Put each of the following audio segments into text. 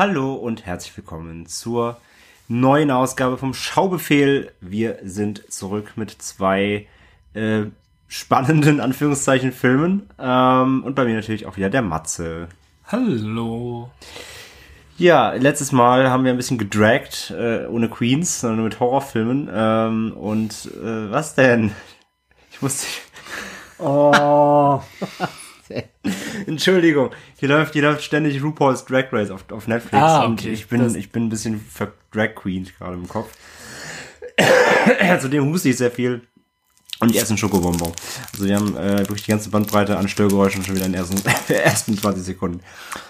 Hallo und herzlich willkommen zur neuen Ausgabe vom Schaubefehl. Wir sind zurück mit zwei äh, spannenden Anführungszeichen Filmen ähm, und bei mir natürlich auch wieder der Matze. Hallo. Ja, letztes Mal haben wir ein bisschen gedragt, äh, ohne Queens, sondern nur mit Horrorfilmen. Ähm, und äh, was denn? Ich musste. Oh. Entschuldigung, hier läuft, hier läuft ständig RuPaul's Drag Race auf, auf Netflix Ah, und okay. ich bin, Das- ich bin ein bisschen ver Drag Queen gerade im Kopf. Zudem huste ich sehr viel und ich esse einen Schokobonbon. Also wir haben äh, wirklich die ganze Bandbreite an Störgeräuschen schon wieder in den ersten, ersten 20 Sekunden.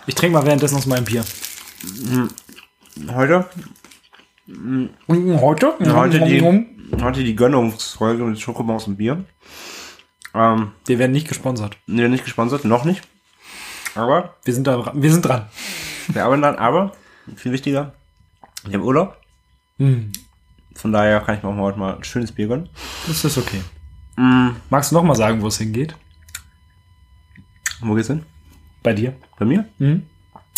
Ich trinke mal währenddessen aus meinem Bier. Heute, Und heute? heute, die, heute die Gönnungsfolge mit Schokobons und Bier. Ähm, Wir werden nicht gesponsert. nee, nicht gesponsert, noch nicht. Aber Wir sind da, wir sind dran. Wir arbeiten dann, aber viel wichtiger, ich habe Urlaub. Hm, Von daher kann ich mir auch mal heute mal ein schönes Bier gönnen. das ist okay. Magst du noch mal sagen, wo es hingeht? Wo geht's hin? Bei dir? Bei mir? Hm?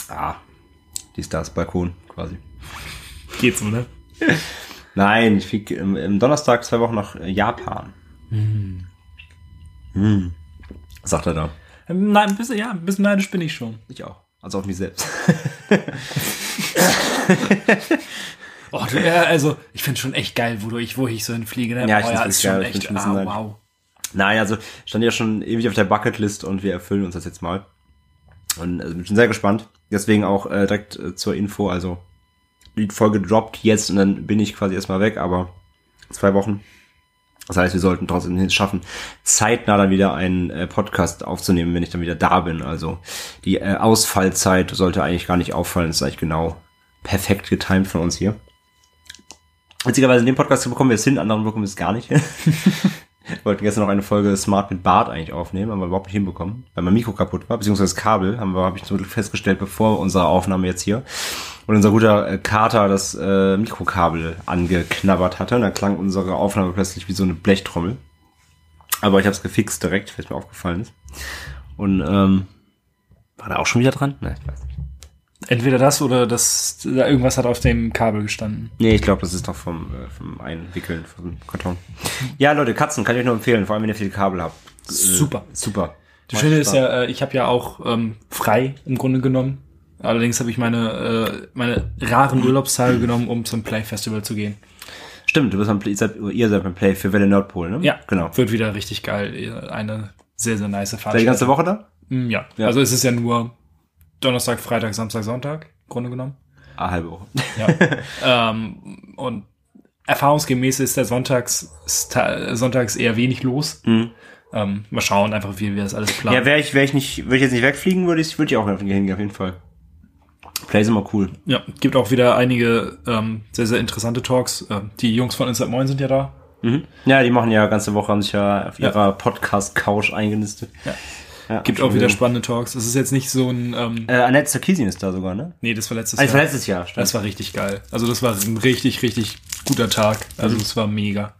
Ah, die Stars Balkon quasi. Geht's, oder? Nein, ich fliege im Donnerstag zwei Wochen nach Japan. Hm. Sagt er da. Nein, ein bisschen, ja, ein bisschen neidisch bin ich schon. Ich auch. Also auf mich selbst. Oh, du, ja, also, ich finde schon echt geil, wo, du, ich, wo ich so hinfliege. Ne? Ja, ich oh, find's ist schon geil. Ich bin echt, schon ah, neidisch. wow. Nein, also stand ja schon ewig auf der Bucketlist und wir erfüllen uns das jetzt mal. Und also bin schon sehr gespannt. Deswegen auch äh, direkt äh, zur Info, also die Folge droppt jetzt und dann bin ich quasi erstmal weg, aber zwei Wochen. Das heißt, wir sollten trotzdem es schaffen, zeitnah dann wieder einen äh, Podcast aufzunehmen, wenn ich dann wieder da bin. Also die äh, Ausfallzeit sollte eigentlich gar nicht auffallen. Das ist eigentlich genau perfekt getimt von uns hier. Witzigerweise in dem Podcast bekommen wir es hin, anderen bekommen wir es gar nicht hin. Wollten gestern noch eine Folge Smart mit Bart eigentlich aufnehmen, haben wir überhaupt nicht hinbekommen, weil mein Mikro kaputt war, beziehungsweise das Kabel, haben wir, habe ich zum Glück festgestellt, bevor unsere Aufnahme jetzt hier. Und unser guter äh, Kater das äh, Mikrokabel angeknabbert hatte und dann klang unsere Aufnahme plötzlich wie so eine Blechtrommel. Aber ich habe es gefixt direkt, weil es mir aufgefallen ist. Und ähm, war da auch schon wieder dran? Nein, ich weiß nicht. Entweder das oder das, da irgendwas hat auf dem Kabel gestanden. Nee, ich glaube, das ist doch vom, äh, vom Einwickeln vom Karton. Ja, Leute, Katzen kann ich euch nur empfehlen, vor allem wenn ihr viel Kabel habt. Äh, Super. Super. Das Schöne ist ja, äh, ich habe ja auch ähm, frei im Grunde genommen. Allerdings habe ich meine, äh, meine raren Urlaubstage genommen, um zum Play Festival zu gehen. Stimmt, du bist am Play, ihr seid, ihr seid beim Play für Welle Nordpol, ne? Ja, Genau. Wird wieder richtig geil. Eine sehr, sehr nice Fahrt. Die ganze Woche da? Mm, Ja. Ja. Also es ist ja nur Donnerstag, Freitag, Samstag, Sonntag, im Grunde genommen. Ah, halbe Woche. Ja. ähm, und erfahrungsgemäß ist der Sonntags, Sonntags eher wenig los. Ähm, mal schauen einfach, wie wir das alles planen. Ja, wäre ich, wäre ich nicht, würde ich jetzt nicht wegfliegen, würde ich, würde ich auch hingehen, auf jeden Fall. Play ist immer cool. Ja, gibt auch wieder einige ähm, sehr, sehr interessante Talks. Ähm, die Jungs von Inside Moin sind ja da. Mhm. Ja, die machen ja ganze Woche, haben sich ja auf ihrer Podcast-Couch eingenistet. Ja. Ja, Gibt auch wieder spannende Talks. Es ist jetzt nicht so ein, ähm, Äh, Annette Sarkeesian ist da sogar, ne? nee, das war letztes Ah, das war Jahr. letztes Jahr, stimmt. Das war richtig geil. Also das war ein richtig, richtig guter Tag. Also es war mega.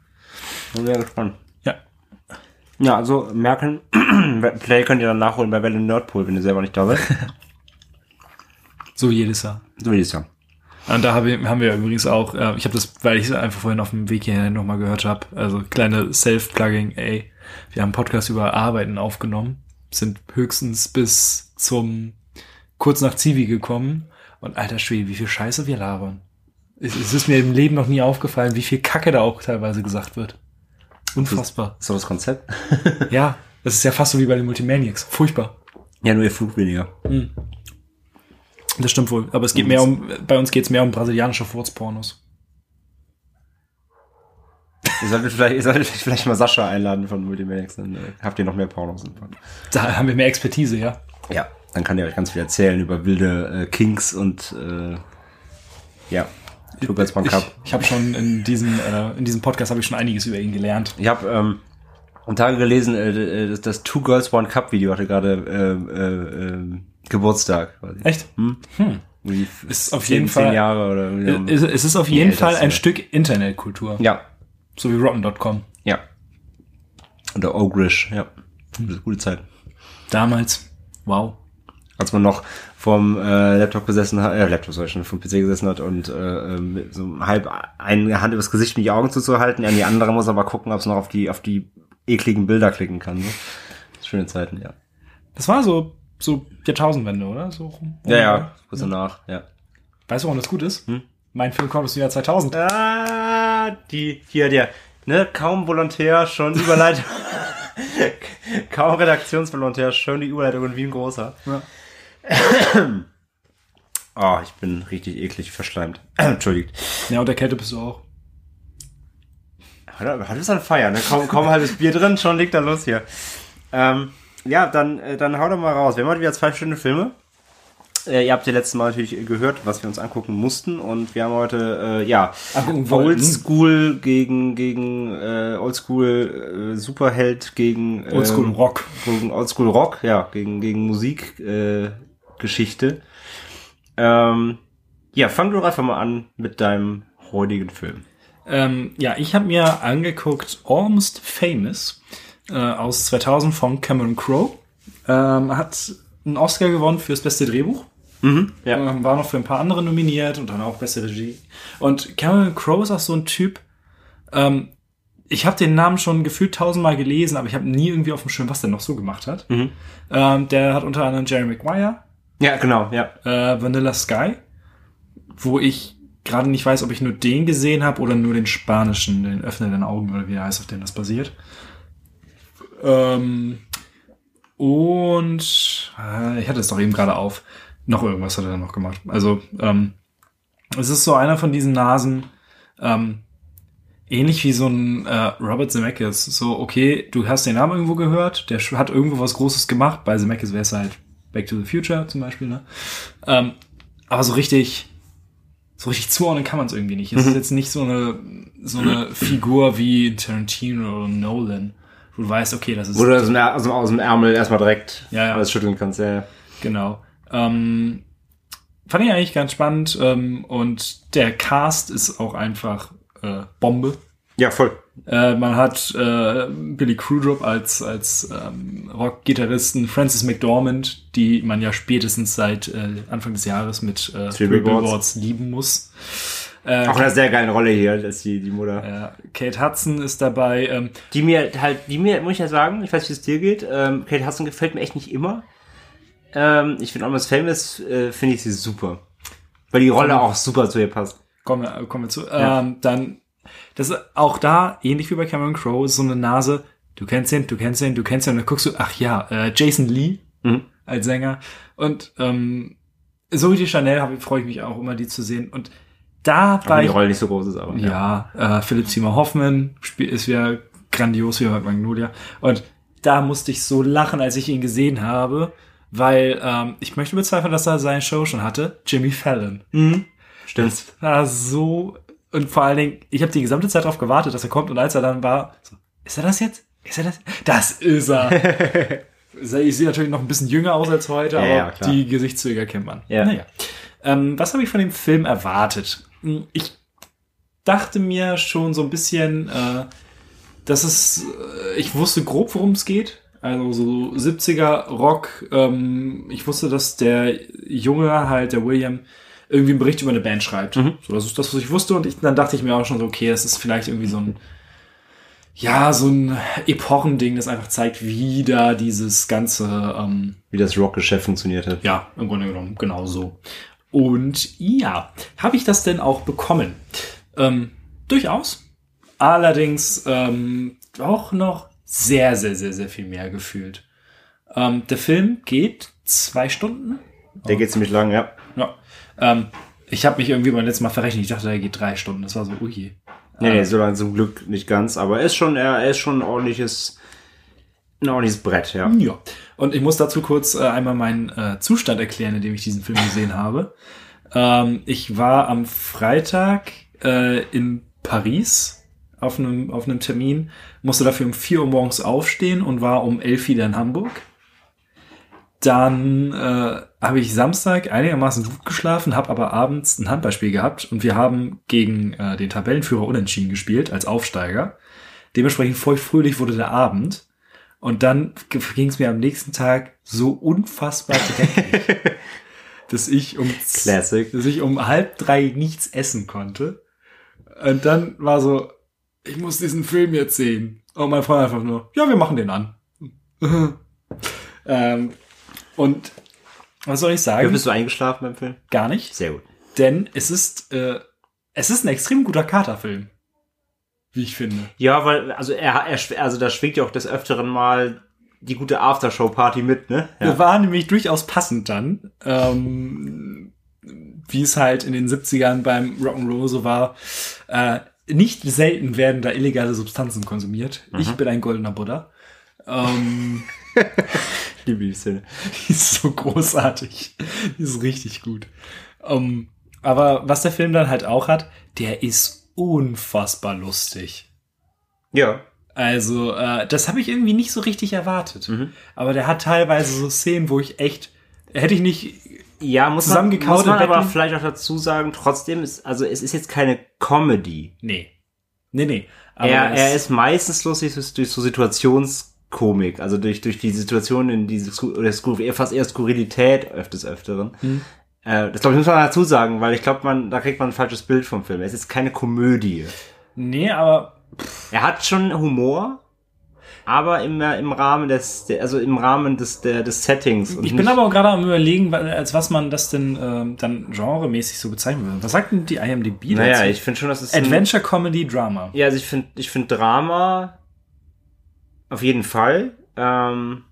Bin sehr gespannt. Ja. Ja, also merken, Play könnt ihr dann nachholen bei Welle Nordpol, wenn ihr selber nicht da seid. So jedes Jahr. so wie es ja. Und da habe, haben wir übrigens auch, äh, ich habe das, weil ich es einfach vorhin auf dem Weg hierher nochmal gehört habe, also kleine Self-Plugging, ey, wir haben einen Podcast über Arbeiten aufgenommen, sind höchstens bis zum kurz nach Zivi gekommen und alter Schwede, wie viel Scheiße wir labern. Es, es ist mir im Leben noch nie aufgefallen, wie viel Kacke da auch teilweise gesagt wird. Unfassbar. Doch das Konzept? Ja, das ist ja fast so wie bei den Multimaniacs. Furchtbar. ja, nur ihr Flug weniger. Das stimmt wohl. Aber es geht mehr um, bei uns geht es mehr um brasilianische Furzpornos. Ihr solltet vielleicht, ihr solltet vielleicht mal Sascha einladen von Multimaniacs, dann äh, habt ihr noch mehr Pornos. Da haben wir mehr Expertise, ja. Ja, dann kann ihr euch ganz viel erzählen über wilde äh, Kinks und äh, ja, Two Girls One Cup. Ich, ich habe schon in diesem, äh, in diesem Podcast habe ich schon einiges über ihn gelernt. Ich habe ähm, am Tage gelesen, äh, das, das Two Girls One Cup Video hatte gerade äh, äh, äh, Geburtstag. Quasi. Echt? Irgendwie Ist auf jeden Fall- Jahre oder irgendwie Es, ist auf jeden Fall ist ein Stück Internetkultur. Ja, So wie Rotten.com. ja. Oder Ogrish, ja. Gute, gute Zeit. Damals. Wow. Als man noch vom äh, Laptop gesessen hat, äh, Laptop soll ich schon vom PC gesessen hat und äh, mit so halb eine Hand übers Gesicht mit die Augen zuzuhalten, ja, die andere muss aber gucken, ob es noch auf die auf die ekligen Bilder klicken kann. Ne? Schöne Zeiten, ja. Das war so, so Jahrtausendwende, oder? So rum. Ja, ja, kurz danach, ja. Weißt du, warum das gut ist? Hm? Mein Film kommt aus dem Jahr 2000. Ah, die, hier, der, ne, kaum Volontär, schon Überleitung. kaum Redaktionsvolontär, schon die Überleitung wie ein großer. Ja. oh, ich bin richtig eklig verschleimt. Entschuldigt. Ja, und der Kälte bist du auch. Heute ist ein Feier, ne? Kaum, kaum halbes Bier drin, schon liegt da los hier. Ähm, ja, dann, äh, dann hau doch mal raus. Wir haben heute wieder zwei schöne Filme. Äh, ihr habt ja letztes Mal natürlich gehört, was wir uns angucken mussten und wir haben heute äh, ja Oldschool gegen gegen äh, Oldschool äh, Superheld gegen äh, Oldschool Rock gegen Oldschool Rock ja gegen gegen Musik äh, Geschichte. Ähm, ja, fang doch einfach mal an mit deinem heutigen Film. Ähm, ja, ich habe mir angeguckt Almost Famous äh, aus 2000 von Cameron Crowe. Ähm, hat einen Oscar gewonnen fürs beste Drehbuch. Mhm, ja. Ähm, war noch für ein paar andere nominiert und dann auch beste Regie. Und Cameron Crowe ist auch so ein Typ. Ähm, ich habe den Namen schon gefühlt tausendmal gelesen, aber ich habe nie irgendwie auf dem Schirm, was der noch so gemacht hat. Mhm. Ähm, der hat unter anderem Jerry Maguire. Ja, genau, ja. Äh, Vanilla Sky, wo ich gerade nicht weiß, ob ich nur den gesehen habe oder nur den spanischen, den Öffner den Augen oder wie er heißt, auf dem das basiert. Ähm, und äh, ich hatte es doch eben gerade auf. Noch irgendwas hat er dann noch gemacht. Also, ähm, es ist so einer von diesen Nasen, ähm, ähnlich wie so ein äh, Robert Zemeckis. So, okay, du hast den Namen irgendwo gehört, der hat irgendwo was Großes gemacht. Bei Zemeckis wäre es halt Back to the Future zum Beispiel, ne? Ähm, aber so richtig, so richtig zuordnen kann man es irgendwie nicht. Es ist mhm. jetzt nicht so eine, so eine Figur wie Tarantino oder Nolan, wo du weißt, okay, das ist. Wo du aus dem, aus dem Ärmel erstmal direkt ja, ja. alles schütteln kannst, ja. Genau. Ähm, fand ich eigentlich ganz spannend ähm, und der Cast ist auch einfach äh, Bombe. Ja, voll. Äh, man hat äh, Billy Crudup als, als ähm, Rock-Gitarristen, Francis McDormand, die man ja spätestens seit äh, Anfang des Jahres mit äh, Three Billboards lieben muss. Äh, auch eine sehr geile Rolle hier, dass die, die Mutter. Ja, Kate Hudson ist dabei. Ähm, die mir halt, die mir, muss ich ja sagen, ich weiß, wie es dir geht, ähm, Kate Hudson gefällt mir echt nicht immer. Ähm, ich finde Almost Famous, äh, finde ich sie super. Weil die Rolle auch super zu ihr passt. Kommen wir, kommen wir zu. Ja. Ähm, dann, das ist auch da, ähnlich wie bei Cameron Crowe, so eine Nase, du kennst ihn, du kennst ihn, du kennst ihn, und dann guckst du, ach ja, äh, Jason Lee mhm. als Sänger. Und ähm, so wie die Chanel freue ich mich auch immer, die zu sehen. Und da war die Rolle nicht so groß ist, aber ja, ja. Äh, Philipp Zimmer Hoffman ist ja grandios wie bei Magnolia. Und da musste ich so lachen, als ich ihn gesehen habe weil ähm, ich möchte bezweifeln, dass er seine Show schon hatte. Jimmy Fallon. Mhm. Stimmt. Das war so und vor allen Dingen, ich habe die gesamte Zeit darauf gewartet, dass er kommt und als er dann war, so, ist er das jetzt? Ist er das? Das ist er. ich sehe natürlich noch ein bisschen jünger aus als heute, ja, aber ja, die Gesichtszüge kennt man. Ja. Naja. Ähm, was habe ich von dem Film erwartet? Hm, ich dachte mir schon so ein bisschen, äh, dass es, äh, ich wusste grob, worum es geht. Also so 70er Rock. Ähm, ich wusste, dass der Junge halt, der William, irgendwie einen Bericht über eine Band schreibt. Mhm. So, das ist das, was ich wusste. Und ich, dann dachte ich mir auch schon so, okay, das ist vielleicht irgendwie so ein, ja, so ein Epochending, das einfach zeigt, wie da dieses ganze, ähm, wie das Rockgeschäft funktioniert hat. Ja, im Grunde genommen, genau so. Und ja, habe ich das denn auch bekommen? Ähm, durchaus. Allerdings ähm, auch noch sehr, sehr, sehr, sehr viel mehr gefühlt. Ähm, der Film geht zwei Stunden. Der geht ziemlich lang, ja. Ja. Ähm, ich habe mich irgendwie beim letzten Mal verrechnet. Ich dachte, der geht drei Stunden. Das war so, ui. Nee, nee, ähm, so lange zum Glück nicht ganz. Aber er ist schon, er ist schon ein ordentliches, ein ordentliches Brett, ja. Ja. Und ich muss dazu kurz äh, einmal meinen äh, Zustand erklären, in dem ich diesen Film gesehen habe. Ähm, ich war am Freitag äh, in Paris auf einem, auf einem Termin, musste dafür um 4 Uhr morgens aufstehen und war um 11 wieder in Hamburg. Dann äh, habe ich Samstag einigermaßen gut geschlafen, habe aber abends ein Handballspiel gehabt und wir haben gegen äh, den Tabellenführer unentschieden gespielt als Aufsteiger. Dementsprechend feuchtfröhlich wurde der Abend. Und dann ging es mir am nächsten Tag so unfassbar dreckig, dass ich um Classic. dass ich um halb drei nichts essen konnte. Und dann war so, ich muss diesen Film jetzt sehen. Und mein Freund einfach nur, ja, wir machen den an. ähm, und was soll ich sagen? bist du eingeschlafen beim Film? Gar nicht. Sehr gut. Denn es ist, äh, es ist ein extrem guter Katerfilm. Wie ich finde. Ja, weil, also er, er also da schwingt ja auch des Öfteren mal die gute Aftershow-Party mit, ne? Ja. War nämlich durchaus passend dann. Ähm, wie es halt in den 70ern beim Rock'n'Roll so war. Äh, nicht selten werden da illegale Substanzen konsumiert. Ich bin ein goldener Buddha. Ähm, liebe die Szene. die ist so großartig. Die ist richtig gut. Ähm, aber was der Film dann halt auch hat, der ist unfassbar lustig. Ja. Also, äh, das habe ich irgendwie nicht so richtig erwartet. Mhm. Aber der hat teilweise so Szenen, wo ich echt, hätte ich nicht, Ja, muss man, muss man aber vielleicht auch dazu sagen, trotzdem ist, also es ist jetzt keine Comedy. nee. Nee, nee. Aber er, er ist meistens lustig durch, so Situationskomik, also durch, durch die Situation in Sku- oder fast eher Skurrilität öfters öfteren. Hm. Äh, das glaube ich muss man dazu sagen, weil ich glaube, man, da kriegt man ein falsches Bild vom Film. Es ist keine Komödie. Nee, aber Er hat schon Humor, aber immer im Rahmen des, also im Rahmen des, der, des Settings. und ich bin aber auch gerade am überlegen, als was man das denn ähm, dann genremäßig so bezeichnen würde. Was sagt denn die IMDb Naja, dazu? ich finde schon, dass es Adventure Comedy Drama. Ja, also ich finde ich find Drama auf jeden Fall. Ähm, äh,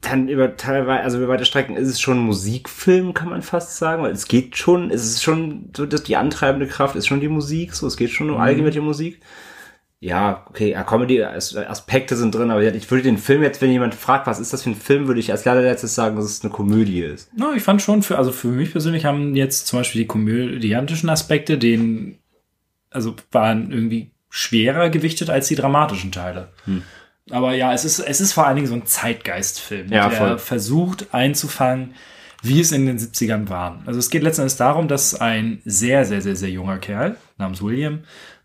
dann über teilweise, also über weite Strecken ist es schon ein Musikfilm, kann man fast sagen, weil es geht schon, es ist schon so, dass die antreibende Kraft ist schon die Musik, so, es geht schon um allgemein die Musik. Ja, okay, ja, Comedy-Aspekte sind drin, aber ich würde den Film jetzt, wenn jemand fragt, was ist das für ein Film, würde ich als allerletztes sagen, dass es eine Komödie ist. No, ich fand schon für, also für mich persönlich haben jetzt zum Beispiel die komödiantischen Aspekte, den, also waren irgendwie schwerer gewichtet als die dramatischen Teile. Hm. Aber ja, es ist, es ist vor allen Dingen so ein Zeitgeistfilm, Ja, der voll. versucht einzufangen, wie es in den 70ern war. Also es geht letztendlich darum, dass ein sehr, sehr, sehr, sehr junger Kerl namens William,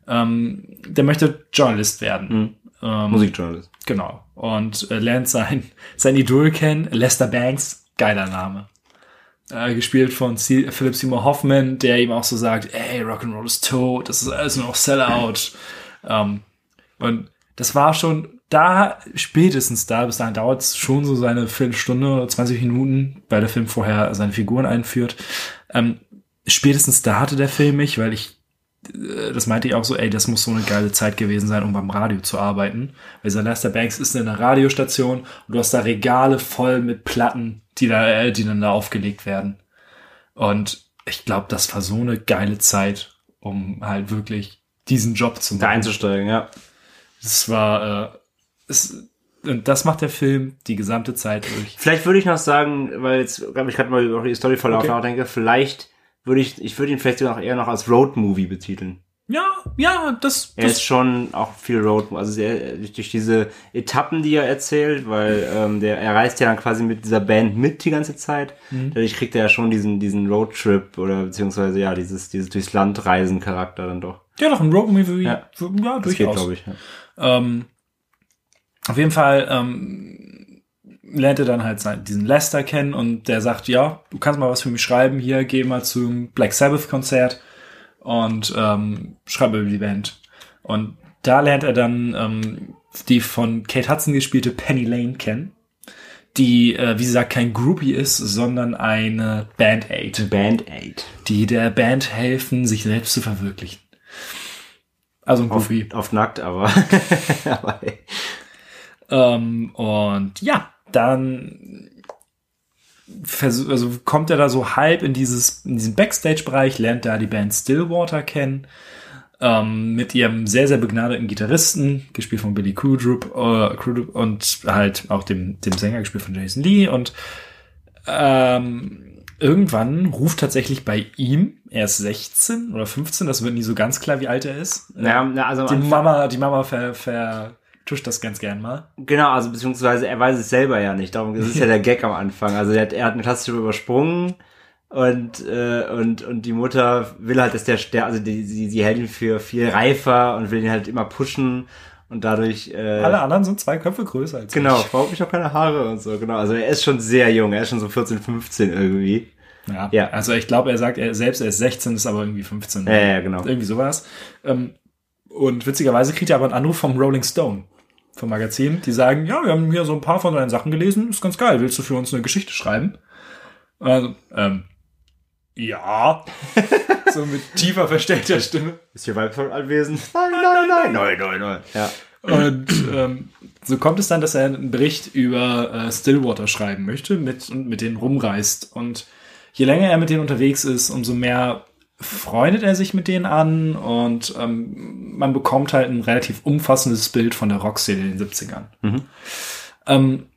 ähm, der möchte Journalist werden. Ähm, Musikjournalist. Genau. Und äh, lernt sein, sein Idol kennen, Lester Banks, geiler Name. Äh, gespielt von C Philip Seymour Hoffman, der ihm auch so sagt, ey, Rock'n'Roll ist tot, das ist alles nur noch Sellout. ähm, und das war schon da, spätestens da, bis dahin dauert es schon so seine Viertelstunde oder 20 Minuten, weil der Film vorher seine Figuren einführt. Ähm, spätestens da hatte der Film mich, weil ich äh, das meinte ich auch so, ey, das muss so eine geile Zeit gewesen sein, um beim Radio zu arbeiten. Weil dieser Lester Banks ist in einer Radiostation und du hast da Regale voll mit Platten, die da, äh, die dann da aufgelegt werden. Und ich glaube, das war so eine geile Zeit, um halt wirklich diesen Job zu Da machen. einzusteigen, ja. Das war, äh, es, und das macht der Film die gesamte Zeit durch. Vielleicht würde ich noch sagen, weil jetzt, glaube ich, gerade mal über die Storyverlauf Okay. nachdenke, vielleicht würde ich, ich würde ihn vielleicht sogar eher noch als Road-Movie betiteln. Ja, ja, das, Er das ist schon auch viel Road, also sehr, durch, diese Etappen, die er erzählt, weil ähm, der er reist ja dann quasi mit dieser Band mit die ganze Zeit. Mhm. Dadurch kriegt er ja schon diesen diesen Roadtrip oder beziehungsweise ja dieses dieses durchs Land reisen Charakter dann doch. ja doch ein Road-Movie, Ja. ja, geht, durchaus. glaube ich. Ja. Ähm, auf jeden Fall ähm, lernt er dann halt seinen, diesen Lester kennen und der sagt, ja, du kannst mal was für mich schreiben, hier, geh mal zum Black Sabbath Konzert und ähm, schreib über die Band. Und da lernt er dann ähm, die von Kate Hudson gespielte Penny Lane kennen, die, äh, wie sie sagt, kein Groupie ist, sondern eine Band-Aid, Band Aid. die der Band helfen, sich selbst zu verwirklichen. Also ein Groupie. auf nackt, aber, aber ey. Ähm, und ja, dann also kommt er da so halb in dieses in diesen Backstage-Bereich, lernt da die Band Stillwater kennen ähm, mit ihrem sehr sehr begnadeten Gitarristen, gespielt von Billy Crudup, äh, Crudup und halt auch dem dem Sänger gespielt von Jason Lee und ähm, irgendwann ruft tatsächlich bei ihm, er ist 16 oder 15, das wird nie so ganz klar, wie alt er ist. Ja, also Die Mama, die Mama ver, vertuscht das ganz gern mal. Genau, also beziehungsweise er weiß es selber ja nicht. Darum ist ja der Gag am Anfang. Also er hat, er hat eine Klasse übersprungen und äh, und und die Mutter will halt, dass der, der also die, sie, sie hält ihn für viel reifer und will ihn halt immer pushen Und dadurch. Äh, Alle anderen sind zwei Köpfe größer als Genau, ich. braucht mich auch keine Haare und so, genau. Also er ist schon sehr jung, er ist schon so 14, 15 irgendwie. Ja. Ja. Also ich glaube, er sagt er selbst, er ist 16, ist aber irgendwie 15. Ja, ja, genau. Irgendwie sowas. Ähm, und witzigerweise kriegt er aber einen Anruf vom Rolling Stone, vom Magazin, die sagen, ja, wir haben hier so ein paar von deinen Sachen gelesen, ist ganz geil, willst du für uns eine Geschichte schreiben? Also, ähm, ja. so mit tiefer verstellter Stimme. Ist hier Weibsvolk anwesend? Nein, nein, nein, nein, nein, nein. Ja. Und ähm, so kommt es dann, dass er einen Bericht über äh, Stillwater schreiben möchte mit, und mit denen rumreist. Und je länger er mit denen unterwegs ist, umso mehr freundet er sich mit denen an und ähm, man bekommt halt ein relativ umfassendes Bild von der Rockszene in den 70ern. Ähm,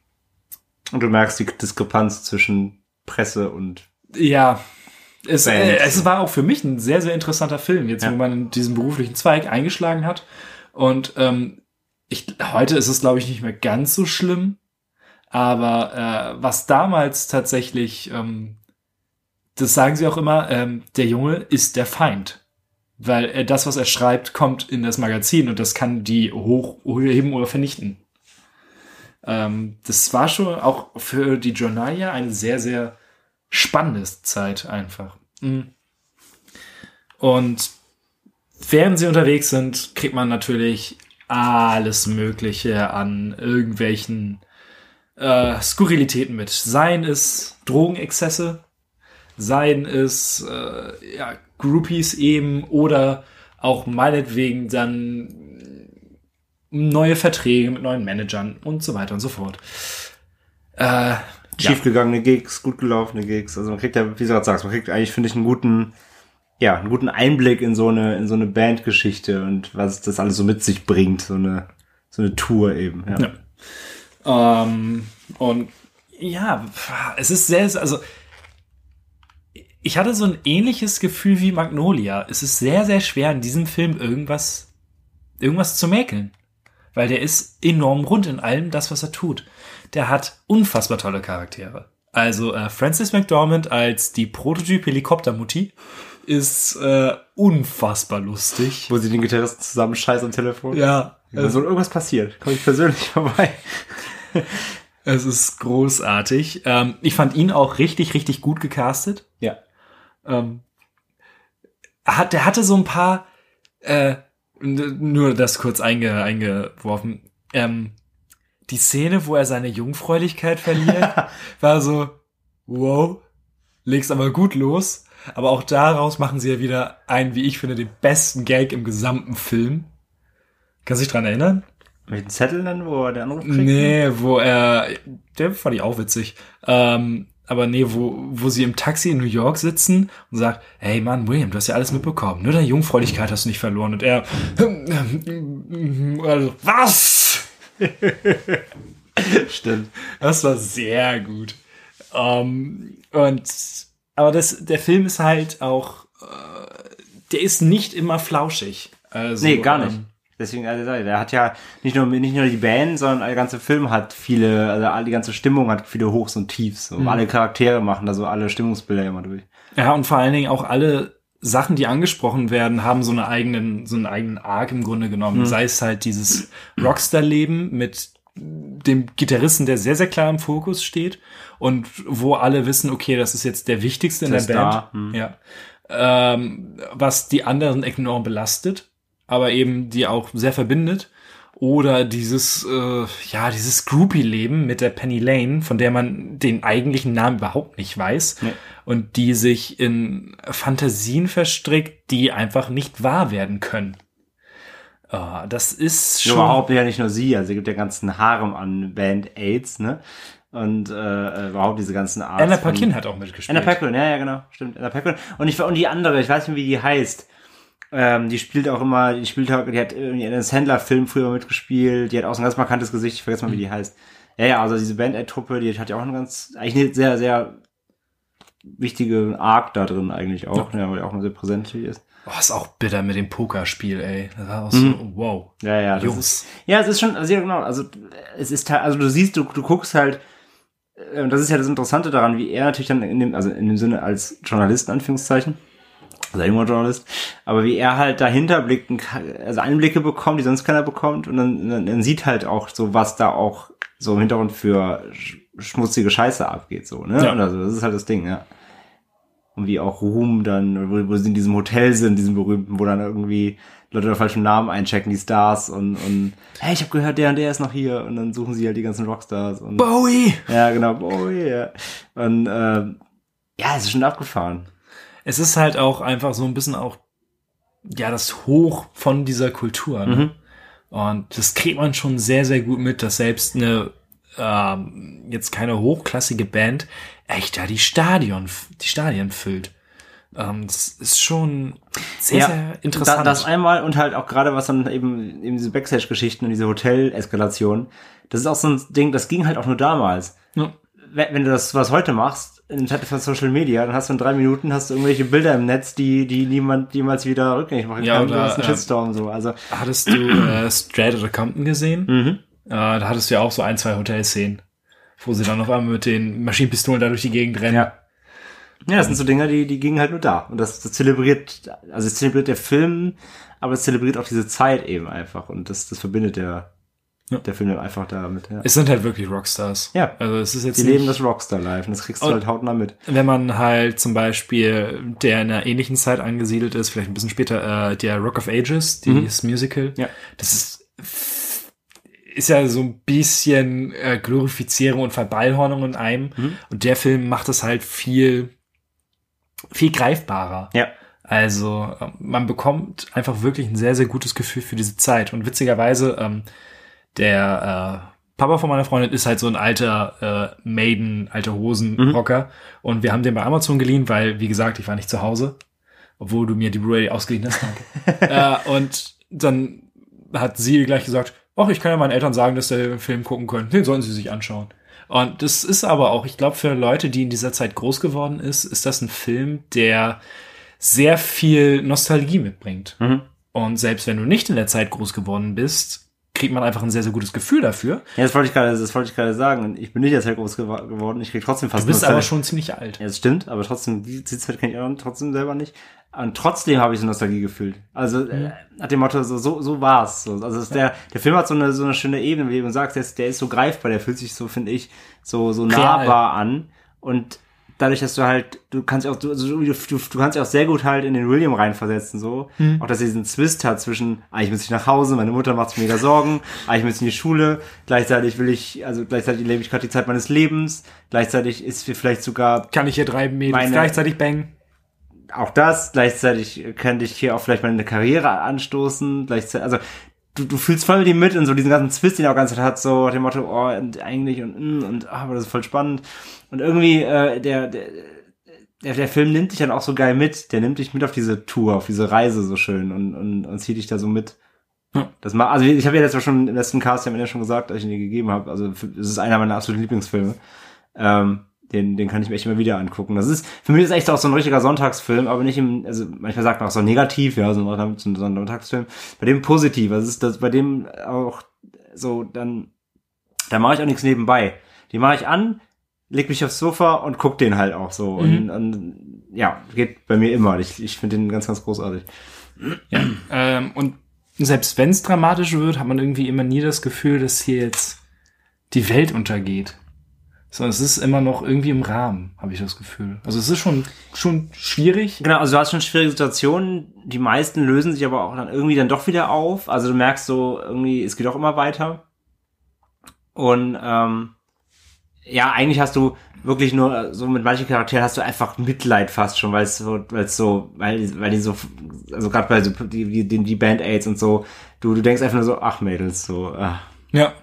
Und du merkst die Diskrepanz zwischen Presse und ja, es, äh, es war auch für mich ein sehr, sehr interessanter Film, jetzt Ja. wo man in diesen beruflichen Zweig eingeschlagen hat. Und ähm, ich, heute ist es, glaube ich, nicht mehr ganz so schlimm. Aber äh, was damals tatsächlich, ähm, das sagen sie auch immer, ähm, der Junge ist der Feind. Weil er das, was er schreibt, kommt in das Magazin und das kann die hochheben oder vernichten. Ähm, das war schon auch für die Journalia eine sehr, sehr spannende Zeit einfach. Mhm. Und während sie unterwegs sind, kriegt man natürlich alles Mögliche an irgendwelchen äh, Skurrilitäten mit. Seien es Drogenexzesse, seien es äh, ja, Groupies eben oder auch meinetwegen dann neue Verträge mit neuen Managern und so weiter und so fort. Äh, schiefgegangene Gigs, gut gelaufene Gigs. Also man kriegt ja, wie du gerade sagst, man kriegt eigentlich, finde ich, einen guten, ja, einen guten Einblick in so eine, in so eine Bandgeschichte und was das alles so mit sich bringt, so eine, so eine Tour eben. Ja. Ja. Ähm, und ja, es ist sehr, also ich hatte so ein ähnliches Gefühl wie Magnolia. Es ist sehr, sehr schwer in diesem Film irgendwas, irgendwas zu mäkeln. Weil der ist enorm rund in allem das, was er tut. Der hat unfassbar tolle Charaktere. Also äh, Frances McDormand als die Prototyp-Helikoptermutti ist äh, unfassbar lustig. Wo sie den Gitarristen zusammen scheiß am Telefon. Ja, Also irgendwas passiert. Komme ich persönlich vorbei. Es ist großartig. Ähm, ich fand ihn auch richtig, richtig gut gecastet. Ja. Ähm, er hat, der hatte so ein paar, äh, nur das kurz einge, eingeworfen. Ähm, die Szene, wo er seine Jungfräulichkeit verliert, war so, wow, legst aber gut los. Aber auch daraus machen sie ja wieder einen, wie ich finde, den besten Gag im gesamten Film. Kannst du dich dran erinnern? Mit den Zetteln dann, wo er den Anruf kriegt? Nee, wo er, der fand ich auch witzig. Ähm, aber nee, wo, wo sie im Taxi in New York sitzen und sagt, hey Mann, William, du hast ja alles mitbekommen. Nur deine Jungfräulichkeit hast du nicht verloren. Und er, also, was? Stimmt. Das war sehr gut. Ähm, und, aber das, der Film ist halt auch, äh, der ist nicht immer flauschig. Also, Nee, gar nicht. ähm, Deswegen, also, der hat ja nicht nur, nicht nur die Band, sondern der ganze Film hat viele, also die ganze Stimmung hat viele Hochs und Tiefs. So. Alle Charaktere machen da so alle Stimmungsbilder immer durch. Ja, und vor allen Dingen auch alle Sachen, die angesprochen werden, haben so, eine eigenen, so einen eigenen Arc im Grunde genommen. Sei es halt dieses Rockstar-Leben mit dem Gitarristen, der sehr, sehr klar im Fokus steht und wo alle wissen, okay, das ist jetzt der Wichtigste in Der der Band. Star, hm. Ja. Ähm, was die anderen enorm belastet, aber eben die auch sehr verbindet. Oder dieses, äh, ja, dieses Groupie-Leben mit der Penny Lane, von der man den eigentlichen Namen überhaupt nicht weiß. Nee. Und die sich in Fantasien verstrickt, die einfach nicht wahr werden können. Ah, das ist schon. überhaupt ja nicht nur sie, also es gibt ja ganzen Harem an Band Aids, ne? Und äh, überhaupt diese ganzen Arts. Anna Paquin hat auch mitgespielt. Anna Paquin, ja, ja, genau, stimmt. Anna Paquin. Und ich und die andere, ich weiß nicht, wie die heißt. Ähm, die spielt auch immer, die spielt auch, die hat irgendwie in einem Sandler-Film früher mitgespielt, die hat auch so ein ganz markantes Gesicht, ich vergesse mal, wie die heißt. Ja, ja, also diese Band-Aid-Truppe, die hat ja auch einen ganz, eigentlich eine sehr, sehr wichtige Arc da drin eigentlich auch, ja, weil die auch mal sehr präsent hier ist. Oh, ist auch bitter mit dem Pokerspiel, ey. Das war auch so, wow. Ja, ja, das Jungs. ist, ja, es ist schon, also ja, genau, also es ist halt, also du siehst, du, du guckst halt, äh, das ist ja das Interessante daran, wie er natürlich dann in dem, also in dem Sinne als Journalist, in Anführungszeichen, also Journalist, aber wie er halt dahinter blicken kann, also Einblicke bekommt, die sonst keiner bekommt und dann, dann, dann sieht halt auch so, was da auch so im Hintergrund für sch- schmutzige Scheiße abgeht, so, ne? Ja. Also, das ist halt das Ding, ja. Und wie auch Ruhm dann, wo, wo sie in diesem Hotel sind, diesem berühmten, wo dann irgendwie Leute den falschen Namen einchecken, die Stars und, und hey, ich habe gehört, der und der ist noch hier und dann suchen sie halt die ganzen Rockstars und Bowie! ja, genau, oh yeah. Und ähm, ja, es ist schon abgefahren. Es ist halt auch einfach so ein bisschen auch, ja, das Hoch von dieser Kultur. Ne? Mhm. Und das kriegt man schon sehr, sehr gut mit, dass selbst eine, ähm, jetzt keine hochklassige Band echt da die Stadion, die Stadien füllt. Ähm, das ist schon sehr, Ja, sehr interessant. Da, das einmal und halt auch gerade was dann eben, eben diese Backstage-Geschichten und diese Hotel-Eskalation, das ist auch so ein Ding, das ging halt auch nur damals. Ja. Wenn, wenn du das was heute machst, in Zeit von Social Media, dann hast du in drei Minuten hast du irgendwelche Bilder im Netz, die, die niemand jemals wieder rückgängig machen Ja, kann. oder, du hast einen äh, Shitstorm so. Also, Hattest du äh, Outta Compton gesehen? mhm. Äh, da hattest du ja auch so ein, zwei Hotelszenen, wo sie dann auf einmal mit den Maschinenpistolen da durch die Gegend rennen. Ja. Ja, das sind so Dinge, die, die gingen halt nur da. Und das, das zelebriert, also es zelebriert der Film, aber es zelebriert auch diese Zeit eben einfach. Und das, das verbindet der, Ja. der Film dann einfach damit. Ja. Es sind halt wirklich Rockstars. Ja. Also es ist jetzt Die leben das Rockstar-Life und das kriegst du halt hautnah mit. wenn man halt zum Beispiel, der in einer ähnlichen Zeit angesiedelt ist, vielleicht ein bisschen später, äh, der Rock of Ages, dieses Musical. Ja. Das ist ist ja so ein bisschen äh, Glorifizierung und Verballhornung in einem. Und der Film macht es halt viel, viel greifbarer. Ja. Also ähm, man bekommt einfach wirklich ein sehr, sehr gutes Gefühl für diese Zeit. Und witzigerweise, ähm, der äh, Papa von meiner Freundin ist halt so ein alter äh, Maiden, alte Hosen-Rocker. Und wir haben den bei Amazon geliehen, weil, wie gesagt, ich war nicht zu Hause. Obwohl du mir die Blu-ray ausgeliehen hast. Danke. äh, und dann hat sie gleich gesagt, ach, ich kann ja meinen Eltern sagen, dass sie den Film gucken können. Den sollen sie sich anschauen. Und das ist aber auch, ich glaube, für Leute, die in dieser Zeit groß geworden ist, ist das ein Film, der sehr viel Nostalgie mitbringt. Mhm. Und selbst wenn du nicht in der Zeit groß geworden bist, kriegt man einfach ein sehr, sehr gutes Gefühl dafür. Ja, das wollte ich gerade, das wollte ich gerade sagen. Ich bin nicht jetzt halt groß geworden. Ich krieg trotzdem fast Du bist aber schon ziemlich alt. Ja, das stimmt, aber trotzdem, die Zeit kenne ich auch trotzdem selber nicht. Und trotzdem habe ich so Nostalgie gefühlt. Also, äh, nach dem Motto, so, so, so war's. So, also, es- der, der Film hat so eine, so eine schöne Ebene, wie du sagst, der ist, der ist so greifbar, der fühlt sich so, finde ich, so, so nahbar an. Und dadurch, dass du halt, du kannst auch, du, also, du, du, kannst auch sehr gut halt in den William reinversetzen, so. Auch, dass er diesen Zwist hat zwischen, ah, ich muss nicht nach Hause, meine Mutter macht sich mega Sorgen, ah, ich muss in die Schule, gleichzeitig will ich, also, gleichzeitig lebe ich gerade die Zeit meines Lebens, gleichzeitig ist mir vielleicht sogar Kann ich hier drei Mädels Meine- gleichzeitig bangen? auch das, gleichzeitig könnte ich hier auch vielleicht mal eine Karriere anstoßen, gleichzeitig, also du, du fühlst voll mit ihm mit in so diesen ganzen Twist, den er auch ganz hat, so nach dem Motto, oh, und eigentlich und, mm, und ah, aber das ist voll spannend. Und irgendwie, äh, der, der, der, der Film nimmt dich dann auch so geil mit, der nimmt dich mit auf diese Tour, auf diese Reise so schön und, und, und zieht dich da so mit. Das mal, also ich habe ja jetzt auch schon im letzten Cast ja am Ende schon gesagt, als ich ihn dir gegeben habe, also es ist einer meiner absoluten Lieblingsfilme. Ähm, den, den kann ich mir echt immer wieder angucken. Das ist, für mich ist echt auch so ein richtiger Sonntagsfilm, aber nicht im, also manchmal sagt man auch so negativ, ja, so ein, so ein Sonntagsfilm. Bei dem positiv, also ist das, bei dem auch so, dann, da mache ich auch nichts nebenbei. Die mache ich an, leg mich aufs Sofa und guck den halt auch so. Und, und ja, geht bei mir immer. Ich, ich finde den ganz, ganz großartig. Ja. Ähm, und selbst wenn es dramatisch wird, hat man irgendwie immer nie das Gefühl, dass hier jetzt die Welt untergeht. Sondern es ist immer noch irgendwie im Rahmen, habe ich das Gefühl. Also es ist schon, schon schwierig. Genau, also du hast schon schwierige Situationen. Die meisten lösen sich aber auch dann irgendwie dann doch wieder auf. Also du merkst so irgendwie, es geht auch immer weiter. Und ähm, ja, eigentlich hast du wirklich nur äh, so mit manchen Charakteren hast du einfach Mitleid fast schon, weil es so, weil es so, weil, weil die so, also gerade bei so die, die, die die Band Aids und so, du, du denkst einfach nur so, ach Mädels, so, ach, Ja.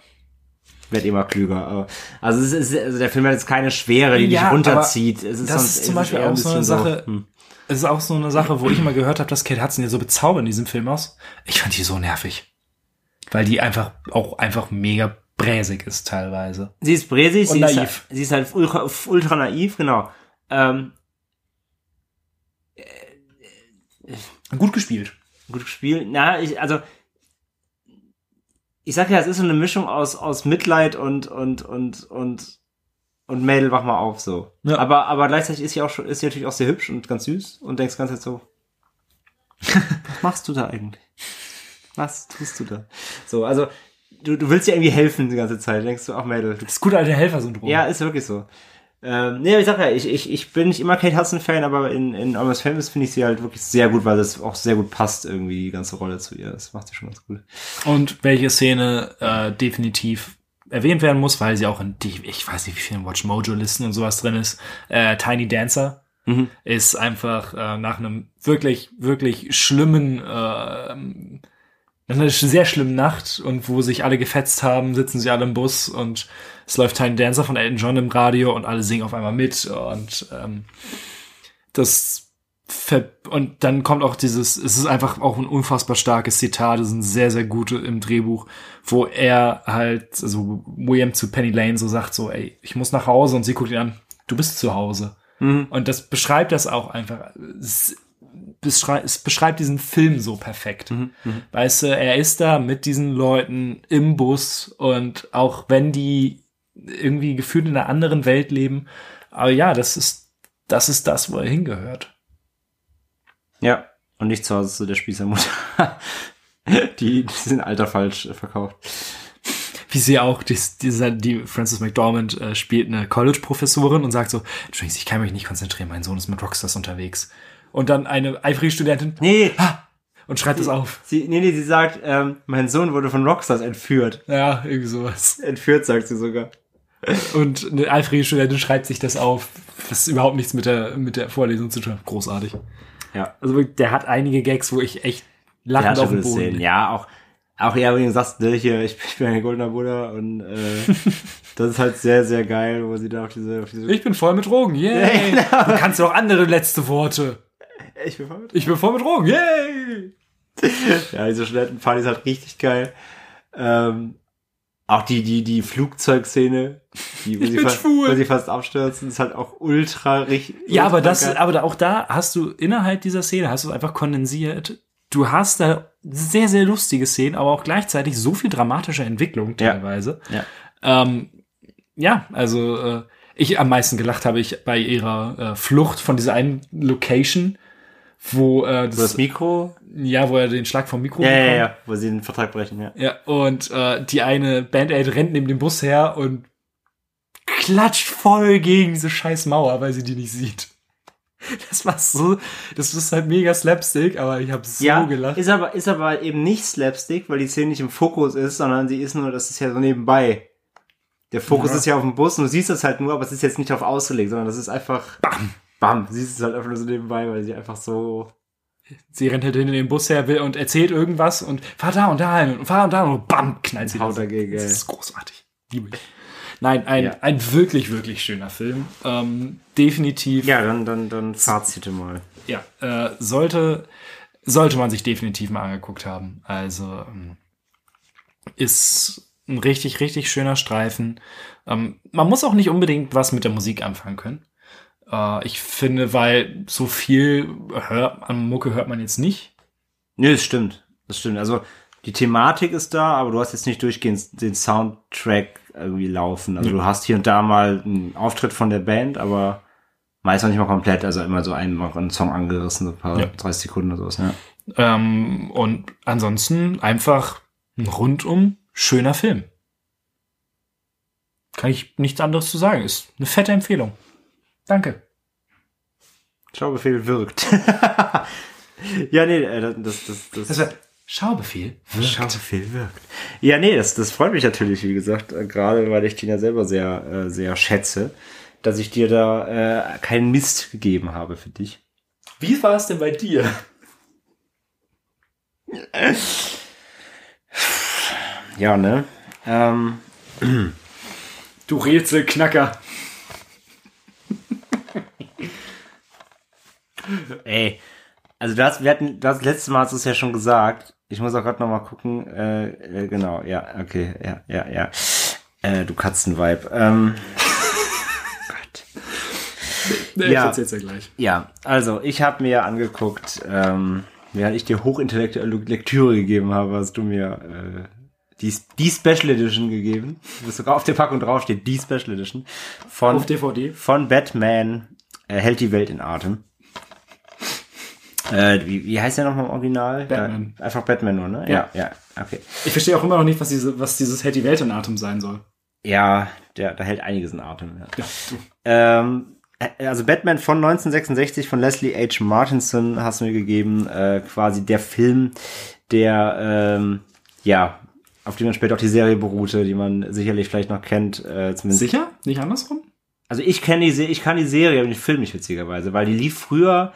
Werd immer klüger. Also es ist, also der Film hat jetzt keine Schwere, die Ja, dich runterzieht. Es ist das sonst- ist zum Beispiel ein auch so eine Sache, hm. es ist auch so eine Sache, wo ich immer gehört habe, dass Kate Hudson ja so bezaubernd in diesem Film aus. Ich fand die so nervig. Weil die einfach auch einfach mega bräsig ist teilweise. Sie ist bräsig, Und sie, ist, naiv. halt- sie ist halt ultra, ultra naiv, genau. Ähm, Gut gespielt. gut gespielt. Na, ich, also, ich sag ja, es ist so eine Mischung aus, aus Mitleid und, und, und, und, und Mädel, wach mal auf, so. Ja. Aber, aber gleichzeitig ist sie auch schon, ist sie natürlich auch sehr hübsch und ganz süß und denkst ganz jetzt so, Was machst du da eigentlich? Was tust du da? So, also, du, du willst dir irgendwie helfen die ganze Zeit. Denkst du, ach Mädel, du Das gute alte Helfersyndrom. ja, ist wirklich so. Ähm, nee, ich sag ja, ich, ich, ich bin nicht immer Kate Hudson-Fan, aber in, in Almost Famous finde ich sie halt wirklich sehr gut, weil das auch sehr gut passt, irgendwie die ganze Rolle zu ihr. Das macht sie schon ganz gut. Und welche Szene äh, definitiv erwähnt werden muss, weil sie auch in die, ich weiß nicht, wie vielen Watch Mojo-Listen und sowas drin ist, äh, Tiny Dancer Mhm. ist einfach äh, nach einem wirklich, wirklich schlimmen, äh, einer sehr schlimmen Nacht und wo sich alle gefetzt haben, sitzen sie alle im Bus und es läuft Tiny Dancer von Elton John im Radio und alle singen auf einmal mit und ähm, das ver und dann kommt auch dieses, es ist einfach auch ein unfassbar starkes Zitat, es sind sehr, sehr gute im Drehbuch, wo er halt, also William zu Penny Lane so sagt so, ey, ich muss nach Hause und sie guckt ihn an, du bist zu Hause. Mhm. Und das beschreibt das auch einfach. Es beschreibt, es beschreibt diesen Film so perfekt. Weißt du, er ist da mit diesen Leuten im Bus und auch wenn die irgendwie gefühlt in einer anderen Welt leben, aber ja, das ist, das ist das, wo er hingehört. Ja, und nicht zu Hause zu der Spießermutter. die, die sind Alter falsch verkauft. Wie sie auch, die, die, die Frances McDormand äh, spielt eine College-Professorin und sagt so, Entschuldigung, ich kann mich nicht konzentrieren, mein Sohn ist mit Rockstars unterwegs. Und dann eine eifrige Studentin Nee, und schreibt es auf. sie, nee, nee, sie sagt, ähm, mein Sohn wurde von Rockstars entführt. Ja, irgendwie sowas. Entführt, sagt sie sogar. Und eine eifrige Studentin schreibt sich das auf, was überhaupt nichts mit der, mit der Vorlesung zu tun hat. Großartig. Ja. Also der hat einige Gags, wo ich echt Ja, lachend auf dem Boden Szenen. Ja, auch, auch ja, wenn du sagst, ne, hier, ich, ich bin ein goldener Buddha und äh, das ist halt sehr, sehr geil, wo sie da auf diese, auf diese Ich bin voll mit Drogen, yay! genau. Du kannst auch andere letzte Worte. Ich bin voll mit Ich bin voll mit Drogen, yay! Ja, diese Studentenparty ist halt richtig geil. Ähm, auch die, die, die Flugzeugszene, die, wo, Ich sie bin fast, schwul. wo sie fast abstürzen, ist halt auch ultra richtig. Ja, aber das, geil. aber auch da hast du innerhalb dieser Szene, hast du es einfach kondensiert. Du hast da sehr, sehr lustige Szenen, aber auch gleichzeitig so viel dramatische Entwicklung Ja. teilweise. Ja. Ähm, ja, also äh, ich am meisten gelacht habe ich bei ihrer äh, Flucht von dieser einen Location, wo äh, das, So das Mikro. ja, wo er den Schlag vom Mikro Ja, ja, bekommt. ja, wo sie den Vertrag brechen, ja. Ja, und äh, die eine Band-Aid rennt neben dem Bus her und klatscht voll gegen diese scheiß Mauer, weil sie die nicht sieht. Das war so, das ist halt mega Slapstick, aber ich habe so ja, gelacht. ist aber, ist aber eben nicht Slapstick, weil die Szene nicht im Fokus ist, sondern sie ist nur, das ist ja so nebenbei. Der Fokus Ja. ist ja auf dem Bus und du siehst das halt nur, aber es ist jetzt nicht darauf ausgelegt, sondern das ist einfach bam, bam. Du siehst es halt einfach nur so nebenbei, weil sie einfach so Sie rennt halt hinter dem Bus her will und erzählt irgendwas und fahr da und da hin und fahr und da und bam, knallt sie haut das. dagegen. Das ist großartig. Liebe ich. Nein, ein, Ja. ein wirklich, wirklich schöner Film. Ähm, definitiv. Ja, dann, dann, dann Fazite mal. ja, äh, sollte, sollte man sich definitiv mal angeguckt haben. Also ähm, ist ein richtig, richtig schöner Streifen. Ähm, man muss auch nicht unbedingt was mit der Musik anfangen können. Äh, ich finde, weil so viel hör, an Mucke hört man jetzt nicht. Nee, das stimmt. Das stimmt. Also, die Thematik ist da, aber du hast jetzt nicht durchgehend den Soundtrack irgendwie laufen. Also, du hast hier und da mal einen Auftritt von der Band, aber meist noch nicht mal komplett. Also, immer so einen, einen Song angerissen, so ein paar Ja. 30 Sekunden oder sowas, ja. Ähm, und ansonsten einfach ein rundum schöner Film. Kann ich nichts anderes zu sagen. Ist eine fette Empfehlung. Danke. Schaubefehl wirkt. ja, nee, äh, das, das, das, Das war Schaubefehl. Schaubefehl wirkt. Ja, nee, das, das freut mich natürlich, wie gesagt, äh, gerade weil ich den ja selber sehr, äh, sehr schätze, dass ich dir da äh, keinen Mist gegeben habe für dich. Wie war es denn bei dir? Ja, ne? Ähm, Du Rätselknacker. Ey, also du hast, wir hatten, du hast letztes Mal hast du es ja schon gesagt. Ich muss auch gerade noch mal gucken. Äh, äh, genau, ja, okay, ja, ja, ja. Äh, du Katzenvibe. Ähm, Gott. Nee, Ja. Ich erzähl's ja gleich. Ja, also ich habe mir angeguckt, ähm, während ich dir hochintellektuelle Lektüre gegeben habe, hast du mir äh, die, die Special Edition gegeben. Du bist sogar auf der Packung draufsteht, die Special Edition von Auf DVD. von Batman äh, hält die Welt in Atem. Äh, wie, wie heißt der nochmal im Original? Batman. Ja, einfach Batman nur, ne? Ja. ja, okay. Ich verstehe auch immer noch nicht, was, diese, was dieses Hält die Welt in Atem sein soll. Ja, der, da hält einiges in Atem. Ja. Ja. Ähm, äh, also Batman von 1966 von Leslie H. Martinson hast du mir gegeben, äh, quasi der Film, der, ähm, ja, auf dem dann später auch die Serie beruhte, die man sicherlich vielleicht noch kennt, äh, zumindest. Sicher? Nicht andersrum? Also ich kenne die, ich kann die Serie, aber den Film nicht witzigerweise, weil die lief früher,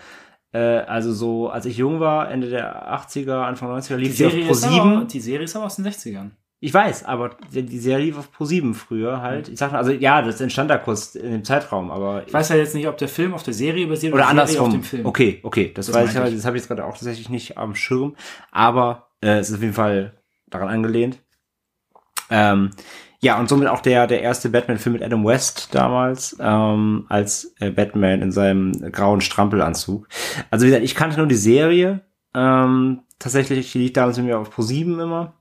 äh, also so, als ich jung war, Ende der 80er, Anfang 90er, lief die, auf Pro ist aber, 7. die Serie ist aber aus den 60ern. Ich weiß, aber die, Serie lief auf Pro 7 früher halt. Ich sag mal, also ja, das entstand da kurz in dem Zeitraum, aber Ich weiß ja jetzt nicht, ob der Film auf der Serie basiert oder Serie andersrum. auf dem Film. Okay, okay, das, Das weiß ich, aber, ich. das habe ich jetzt gerade auch tatsächlich nicht am Schirm, aber äh, es ist auf jeden Fall daran angelehnt. Ähm, ja, und somit auch der, der erste Batman-Film mit Adam West damals, ähm, als äh, Batman in seinem grauen Strampelanzug. Also wie gesagt, ich kannte nur die Serie. Ähm, tatsächlich, die liegt damals mit mir auf Pro7 immer.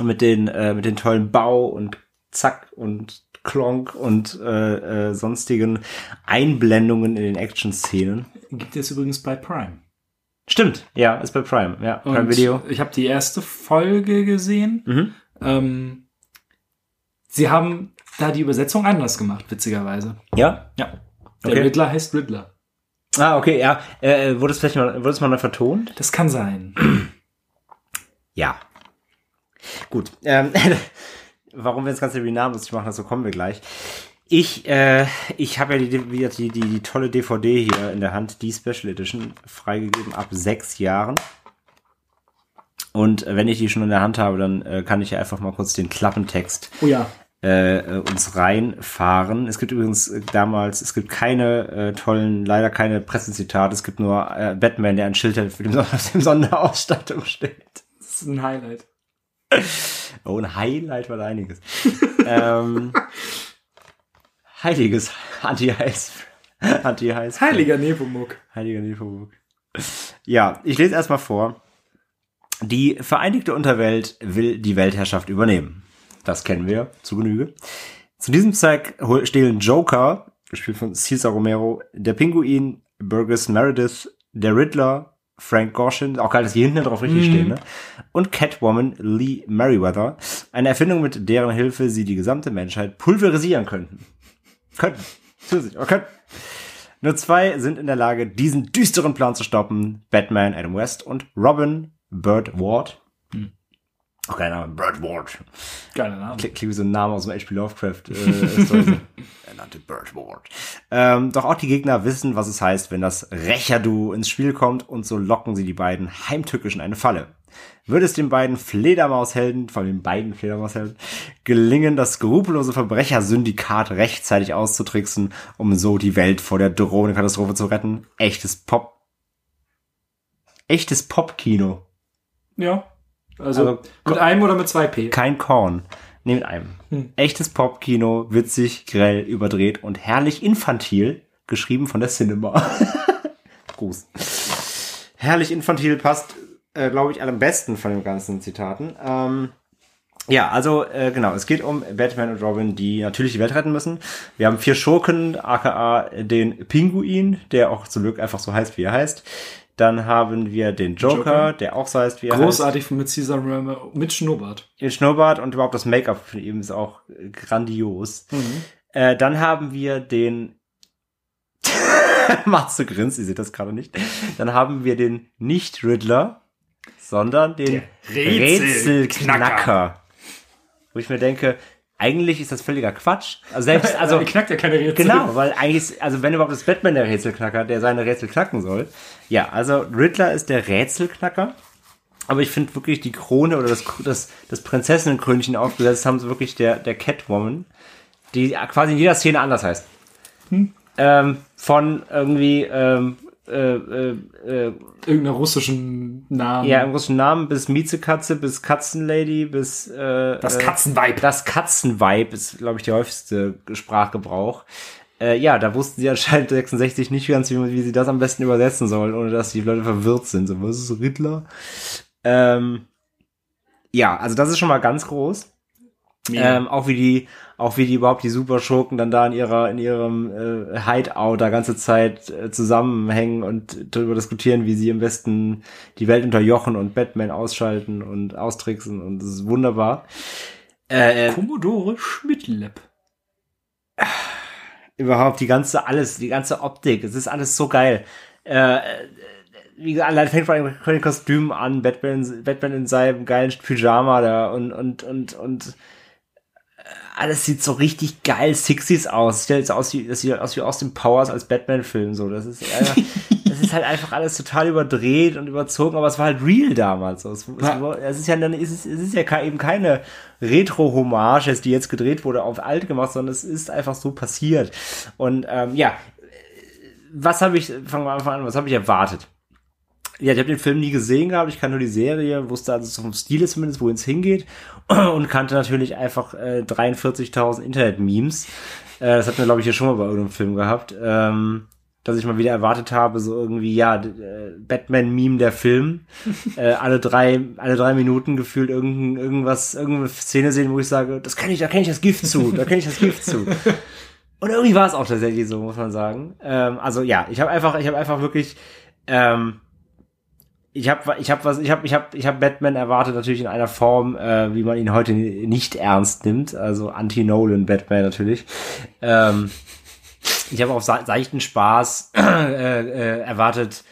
Mit den, äh, mit den tollen Bau und Zack und Klonk und äh, äh, sonstigen Einblendungen in den Action-Szenen. Gibt es übrigens bei Prime. Stimmt, ja, ist bei Prime, ja, Prime Und Video. Ich habe die erste Folge gesehen. Mhm. Ähm, sie haben da die Übersetzung anders gemacht, witzigerweise. Ja? Ja. Der Okay. Riddler heißt Riddler. Ah, okay, ja. Äh, wurde es vielleicht mal, wurde es mal neu vertont? Das kann sein. Ja. Gut. Ähm, warum wir das Ganze wie namenslos machen, dazu kommen wir gleich. Ich, äh, ich habe ja die, die, die, die tolle DVD hier in der Hand, die Special Edition, freigegeben ab sechs Jahren. Und äh, wenn ich die schon in der Hand habe, dann äh, kann ich ja einfach mal kurz den Klappentext Oh ja. Äh, äh, uns reinfahren. Es gibt übrigens äh, damals, es gibt keine äh, tollen, leider keine Pressezitate. Es gibt nur äh, Batman, der ein Schild hat, für den auf dem Sonderausstattung steht. Das ist ein Highlight. Oh, ein Highlight war da einiges. ähm, heiliges Anti-Heiß. Anti-Heiß. Heiliger Nepomuk. Heiliger Nepomuk. Ja, ich lese erstmal vor. Die Vereinigte Unterwelt will die Weltherrschaft übernehmen. Das kennen wir zu Genüge. Zu diesem Zweck stehlen Joker, gespielt von Cesar Romero, der Pinguin, Burgess Meredith, der Riddler, Frank Gorshin, auch geil, dass die hinten drauf richtig stehen, ne? Und Catwoman Lee Merriweather, eine Erfindung, mit deren Hilfe sie die gesamte Menschheit pulverisieren könnten. Könnten. Zusätzlich, aber könnten. Nur zwei sind in der Lage, diesen düsteren Plan zu stoppen. Batman, Adam West und Robin, Burt Ward. Auch kein Name, Ward. Geiler Name. Klingt wie so ein Name aus dem H.P. Lovecraft. Äh, er nannte Ward. Ähm, doch auch die Gegner wissen, was es heißt, wenn das Rächerduo ins Spiel kommt und so locken sie die beiden heimtückisch in eine Falle. Würde es den beiden Fledermaushelden, allem den beiden Fledermaushelden, gelingen, das skrupellose Verbrechersyndikat rechtzeitig auszutricksen, um so die Welt vor der drohenden Katastrophe zu retten? Echtes Pop. Echtes Popkino. Ja. Also, Also, mit einem oder mit zwei P? Kein Korn. Nee, mit einem. Echtes Popkino, witzig, grell, überdreht und herrlich infantil, geschrieben von der Cinema. Gruß. Herrlich infantil passt, äh, glaube ich, am besten von den ganzen Zitaten. Ähm, ja, also äh, genau, es geht um Batman und Robin, die natürlich die Welt retten müssen. Wir haben vier Schurken, aka den Pinguin, der auch zum Glück einfach so heißt, wie er heißt. Dann haben wir den Joker, Joker. der auch so heißt, wie er heißt. Großartig von mit Caesar Romero, mit Schnurrbart. Ihr Schnurrbart und überhaupt das Make-up von ihm ist auch äh, grandios. Mhm. Äh, dann haben wir den Macht's so grinst, ihr seht das gerade nicht. Dann haben wir den nicht Riddler, sondern den Rätselknacker. Rätselknacker. Wo ich mir denke, eigentlich ist das völliger Quatsch. Also selbst, also er knackt ja keine Rätsel. Genau, weil eigentlich ist, also wenn überhaupt ist Batman der Rätselknacker, der seine Rätsel knacken soll. Ja, also Riddler ist der Rätselknacker. Aber ich finde wirklich die Krone oder das, das, das Prinzessinnenkrönchen aufgesetzt haben sie wirklich der, der Catwoman, die quasi in jeder Szene anders heißt. Ähm, von irgendwie, ähm, äh, äh, äh, Irgendeiner russischen Namen. ja, im russischen Namen bis Miezekatze, bis Katzenlady, bis äh, Das äh, Katzenweib. das Katzenvibe ist, glaube ich, der häufigste Sprachgebrauch. Äh, ja, da wussten sie anscheinend 66 nicht ganz, wie, wie sie das am besten übersetzen sollen, ohne dass die Leute verwirrt sind. So, was ist Riddler? Ähm, ja, also das ist schon mal ganz groß. Ähm, auch wie die, auch wie die überhaupt die Superschurken dann da in ihrer, in ihrem äh, Hideout da ganze Zeit äh, zusammenhängen und darüber diskutieren, wie sie am besten die Welt unterjochen und Batman ausschalten und austricksen und das ist wunderbar. Äh, Commodore Schmidtlab. Überhaupt die ganze, alles, die ganze Optik, es ist alles so geil. Äh, wie gesagt, allein fängt von den Kostümen an, Batman, Batman in seinem geilen Pyjama da und, und, und, und alles sieht so richtig geil 60s aus. Sieht jetzt aus wie, das sieht aus wie aus dem Powers als Batman-Film, so. Das ist, äh, das ist halt einfach alles total überdreht und überzogen, aber es war halt real damals. Es, es, es ist ja, es ist, es ist ja eben keine Retro-Hommage, die jetzt gedreht wurde, auf alt gemacht, sondern es ist einfach so passiert. Und, ähm, ja. Was habe ich, fangen wir einfach an, was habe ich erwartet? Ja, ich habe den Film nie gesehen gehabt, ich kann nur die Serie, wusste also vom Stile zumindest, wohin es hingeht und kannte natürlich einfach äh, 43.000 Internet-Memes. Äh, das hat mir, glaube ich, hier schon mal bei irgendeinem Film gehabt. Ähm, dass ich mal wieder erwartet habe, so irgendwie, ja, äh, Batman-Meme der Film. äh, alle drei, alle drei Minuten gefühlt irgend, irgendwas, irgendeine Szene sehen, wo ich sage, das kann ich, da kenne ich das Gift zu, da kenne ich das Gift zu. Und irgendwie war es auch tatsächlich so, muss man sagen. Ähm, also ja, ich habe einfach, ich habe einfach wirklich ähm, ich habe ich hab was ich habe ich habe ich habe Batman erwartet natürlich in einer Form äh, wie man ihn heute nicht ernst nimmt. Also anti Nolan Batman natürlich. Ähm, ich habe auf seichten Spaß äh, äh, erwartet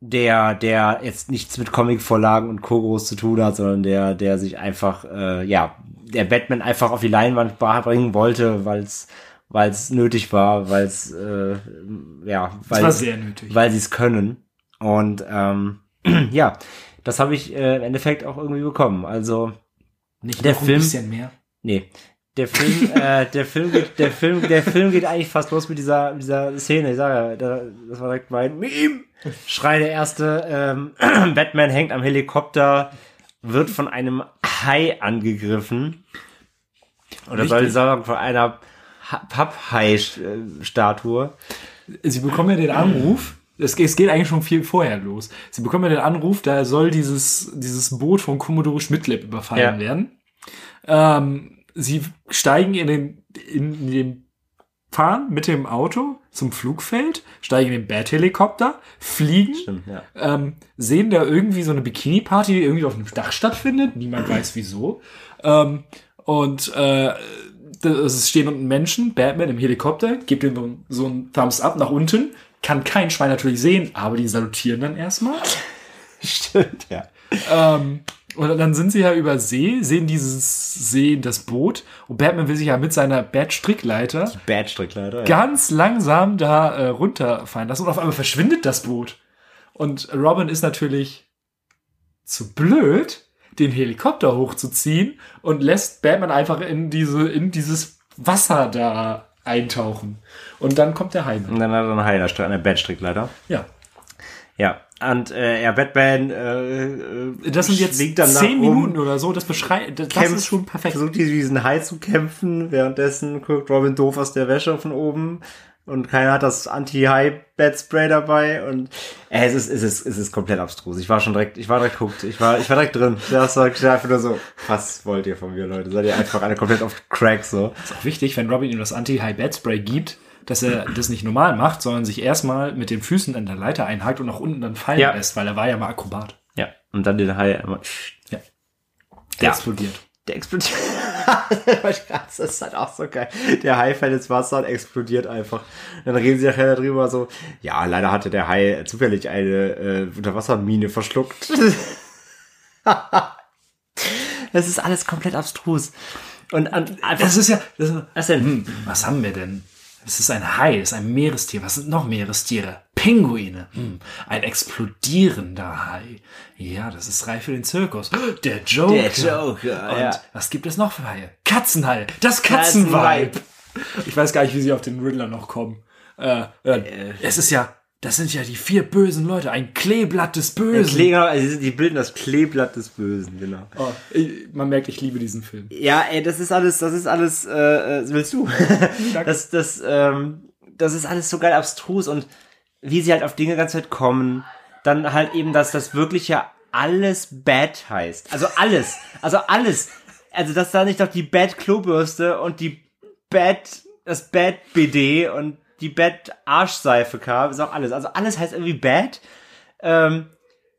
der der jetzt nichts mit Comic-Vorlagen und Co. zu tun hat sondern der der sich einfach äh, ja der Batman einfach auf die Leinwand bringen wollte weil es weil es nötig war weil es äh, ja weil weil sie es können. Und ähm, ja, das habe ich äh, im Endeffekt auch irgendwie bekommen. Also nicht der Film, ein bisschen mehr. Nee, der Film, äh, der Film geht, der Film, der Film geht eigentlich fast los mit dieser, dieser Szene. Ich sage, ja, das war direkt mein Meme. Schrei der erste. Ähm, Batman hängt am Helikopter, wird von einem Hai angegriffen. Oder soll ich sagen, von einer Papphai-Statue. Sie bekommen ja den Anruf, es, es geht eigentlich schon viel vorher los. Sie bekommen ja den Anruf, da soll dieses, dieses Boot von Commodore Schmidtlab überfallen ja. werden. Ähm, sie steigen in den, in den, fahren mit dem Auto zum Flugfeld, steigen in den Bat-Helikopter, fliegen, Stimmt, ja. ähm, sehen da irgendwie so eine Bikini-Party, die irgendwie auf einem Dach stattfindet. Niemand weiß wieso. Ähm, und äh, es stehen unten Menschen, Batman im Helikopter, gibt ihm so ein Thumbs up nach unten, kann kein Schwein natürlich sehen, aber die salutieren dann erstmal. Stimmt, ja. Ähm, und dann sind sie ja über See, sehen dieses, sehen das Boot und Batman will sich ja mit seiner Bad-Strickleiter Bad-Strickleiter, ja. ganz langsam da äh, runterfallen lassen und auf einmal verschwindet das Boot. Und Robin ist natürlich zu blöd, den Helikopter hochzuziehen und lässt Batman einfach in diese, in dieses Wasser da eintauchen. Und dann kommt der Hai. Und dann hat er einen steht eine Bettstrickleiter. Ja. Ja, und äh, ja, Batman äh, äh Das sind jetzt dann zehn Minuten um, oder so, das beschreibt, das, kämpft, ist schon perfekt. Versucht diesen Hai zu kämpfen, währenddessen guckt Robin doof aus der Wäsche von oben und keiner hat das Anti-High-Bed-Spray dabei und äh, es ist, es ist, es ist komplett abstrus. Ich war schon direkt, ich war direkt guckt, ich war, ich war direkt drin. Das war einfach nur so, was wollt ihr von mir, Leute? Seid ihr einfach alle komplett auf Crack so? ist auch wichtig, wenn Robin ihm das Anti-High-Bed-Spray gibt, dass er das nicht normal macht, sondern sich erstmal mit den Füßen an der Leiter einhakt und nach unten dann fallen ja. lässt, weil er war ja mal Akrobat. Ja, und dann den Hai immer, ja. Der ja. explodiert. Der explodiert. das ist halt auch so geil. Der Hai fällt ins Wasser und explodiert einfach. Dann reden sie nachher darüber so, ja, leider hatte der Hai zufällig eine äh, Unterwassermine verschluckt. das ist alles komplett abstrus. Und, und einfach, das ist ja, das ist, was denn? Hm, was haben wir denn? Es ist ein Hai, es ist ein Meerestier. Was sind noch Meerestiere? Pinguine. Hm, ein explodierender Hai. Ja, das ist reif für den Zirkus. Der Joker. Der Joker, Und ja. was gibt es noch für Haie? Katzenhai. Das Katzenweib. Ich weiß gar nicht, wie sie auf den Riddler noch kommen. Äh, äh, es ist ja das sind ja die vier bösen Leute, ein Kleeblatt des Bösen. Klee, also die bilden das Kleeblatt des Bösen, genau. Oh, man merkt, ich liebe diesen Film. Ja, ey, das ist alles, das ist alles, äh, äh willst du? das, das, ähm, das ist alles so geil abstrus und wie sie halt auf Dinge ganz weit kommen, dann halt eben, dass das wirklich ja alles bad heißt. Also alles, also alles. also dass da nicht noch die Bad Klobürste und die Bad, das Bad BD und die Bad Arschseife kam, ist auch alles. Also alles heißt irgendwie Bad. Ähm,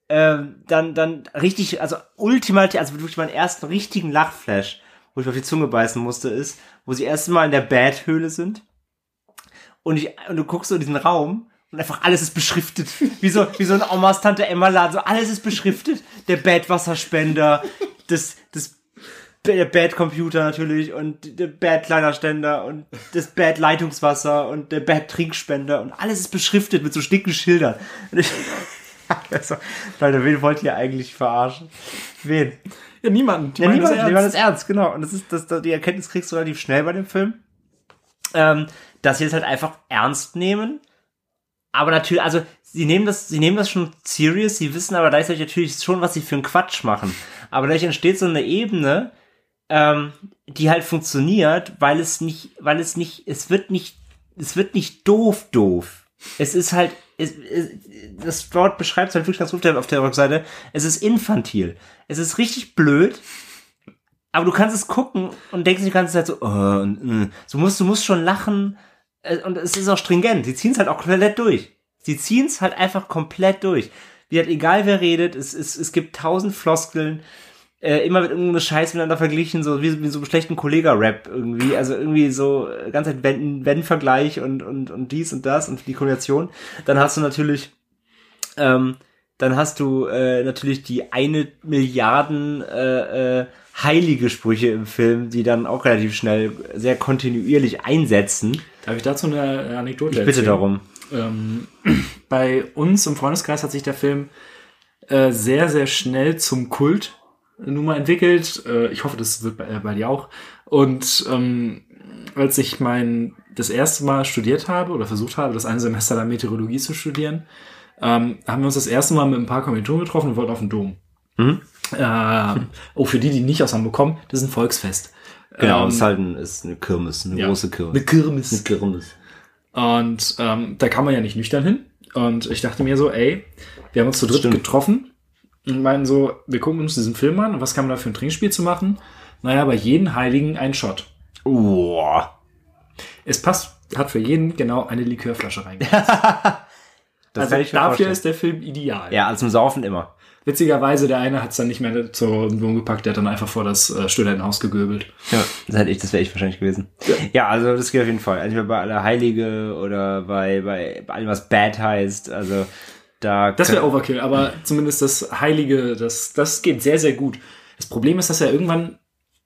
ähm, dann, dann richtig, also ultimativ, also wirklich meinen ersten richtigen Lachflash, wo ich auf die Zunge beißen musste, ist, wo sie erst mal in der Bad-Höhle sind. Und, ich, und du guckst so in diesen Raum und einfach alles ist beschriftet. Wie so, wie so ein Omas Tante Emma Laden. So alles ist beschriftet. Der Bad Wasserspender, das, das der Bad Computer natürlich und der Bad Kleiderständer und das Bad Leitungswasser und der Bad Trinkspender und alles ist beschriftet mit so dicken Schildern. Und ich, also, Leute, wen wollt ihr eigentlich verarschen? Wen? Ja, niemanden. Ja, niemand, niemand ist ernst, genau. Und das ist, das, die Erkenntnis kriegst du relativ schnell bei dem Film. Ähm, dass sie es halt einfach ernst nehmen. Aber natürlich, also, sie nehmen das, sie nehmen das schon serious, sie wissen aber gleichzeitig natürlich schon, was sie für einen Quatsch machen. Aber dadurch entsteht so eine Ebene, ähm, die halt funktioniert, weil es nicht, weil es nicht, es wird nicht, es wird nicht doof doof. Es ist halt, es, es, das Wort beschreibt es halt wirklich ganz gut auf der Rückseite. Es ist infantil. Es ist richtig blöd. Aber du kannst es gucken und denkst die ganze Zeit so, oh, mm. du musst, du musst schon lachen. Äh, Und es ist auch stringent. Sie ziehen es halt auch komplett durch. Sie ziehen es halt einfach komplett durch. Wie halt egal wer redet, es, es, es gibt tausend Floskeln äh, immer mit irgendeinem Scheiß miteinander verglichen, so wie, wie so einem schlechten Kollega-Rap irgendwie. Also irgendwie so äh, ganz halt wenn, wenn Vergleich und, und, und dies und das und die Kombination. Dann hast du natürlich, ähm, dann hast du äh, natürlich die eine Milliarden äh, äh, heilige Sprüche im Film, die dann auch relativ schnell sehr kontinuierlich einsetzen. Darf ich dazu eine Anekdote Ich bitte darum. Ähm, bei uns im Freundeskreis hat sich der Film äh, sehr, sehr schnell zum Kult nun mal entwickelt. Äh, ich hoffe, das wird bei, äh, bei dir auch. Und ähm, als ich mein das erste Mal studiert habe oder versucht habe, das eine Semester der Meteorologie zu studieren, ähm, haben wir uns das erste Mal mit ein paar Kommilitonen getroffen und wollten auf den Dom. Mhm. Äh, oh, für die, die nicht aus Hamburg kommen, das ist ein Volksfest. Genau, Ähm, das ist halt ein, ist eine Kirmes, eine ja. große Kirmes. Eine Kirmes. Eine Kirmes. Und ähm, da kann man ja nicht nüchtern hin. Und ich dachte mir so, ey, wir haben uns zu dritt Stimmt. getroffen und meinen so, wir gucken uns diesen Film an und was kann man da für ein Trinkspiel zu machen? Naja, bei jedem Heiligen ein Shot. Boah. Es passt, hat für jeden genau eine Likörflasche reingemacht. Das also dafür vorstellen. ist der Film ideal. Ja, als zum Saufen immer. Witzigerweise, der eine hat es dann nicht mehr zur Wohnung gepackt, der hat dann einfach vor das äh, Studentenhaus gegöbelt. Ja, das hätte ich, das wäre ich wahrscheinlich gewesen. Ja. also das geht auf jeden Fall. Entweder bei aller Heilige oder bei, bei, bei allem, was Bad heißt. Also da. Das wäre Overkill, aber zumindest das Heilige, das, das geht sehr, sehr gut. Das Problem ist, dass er irgendwann,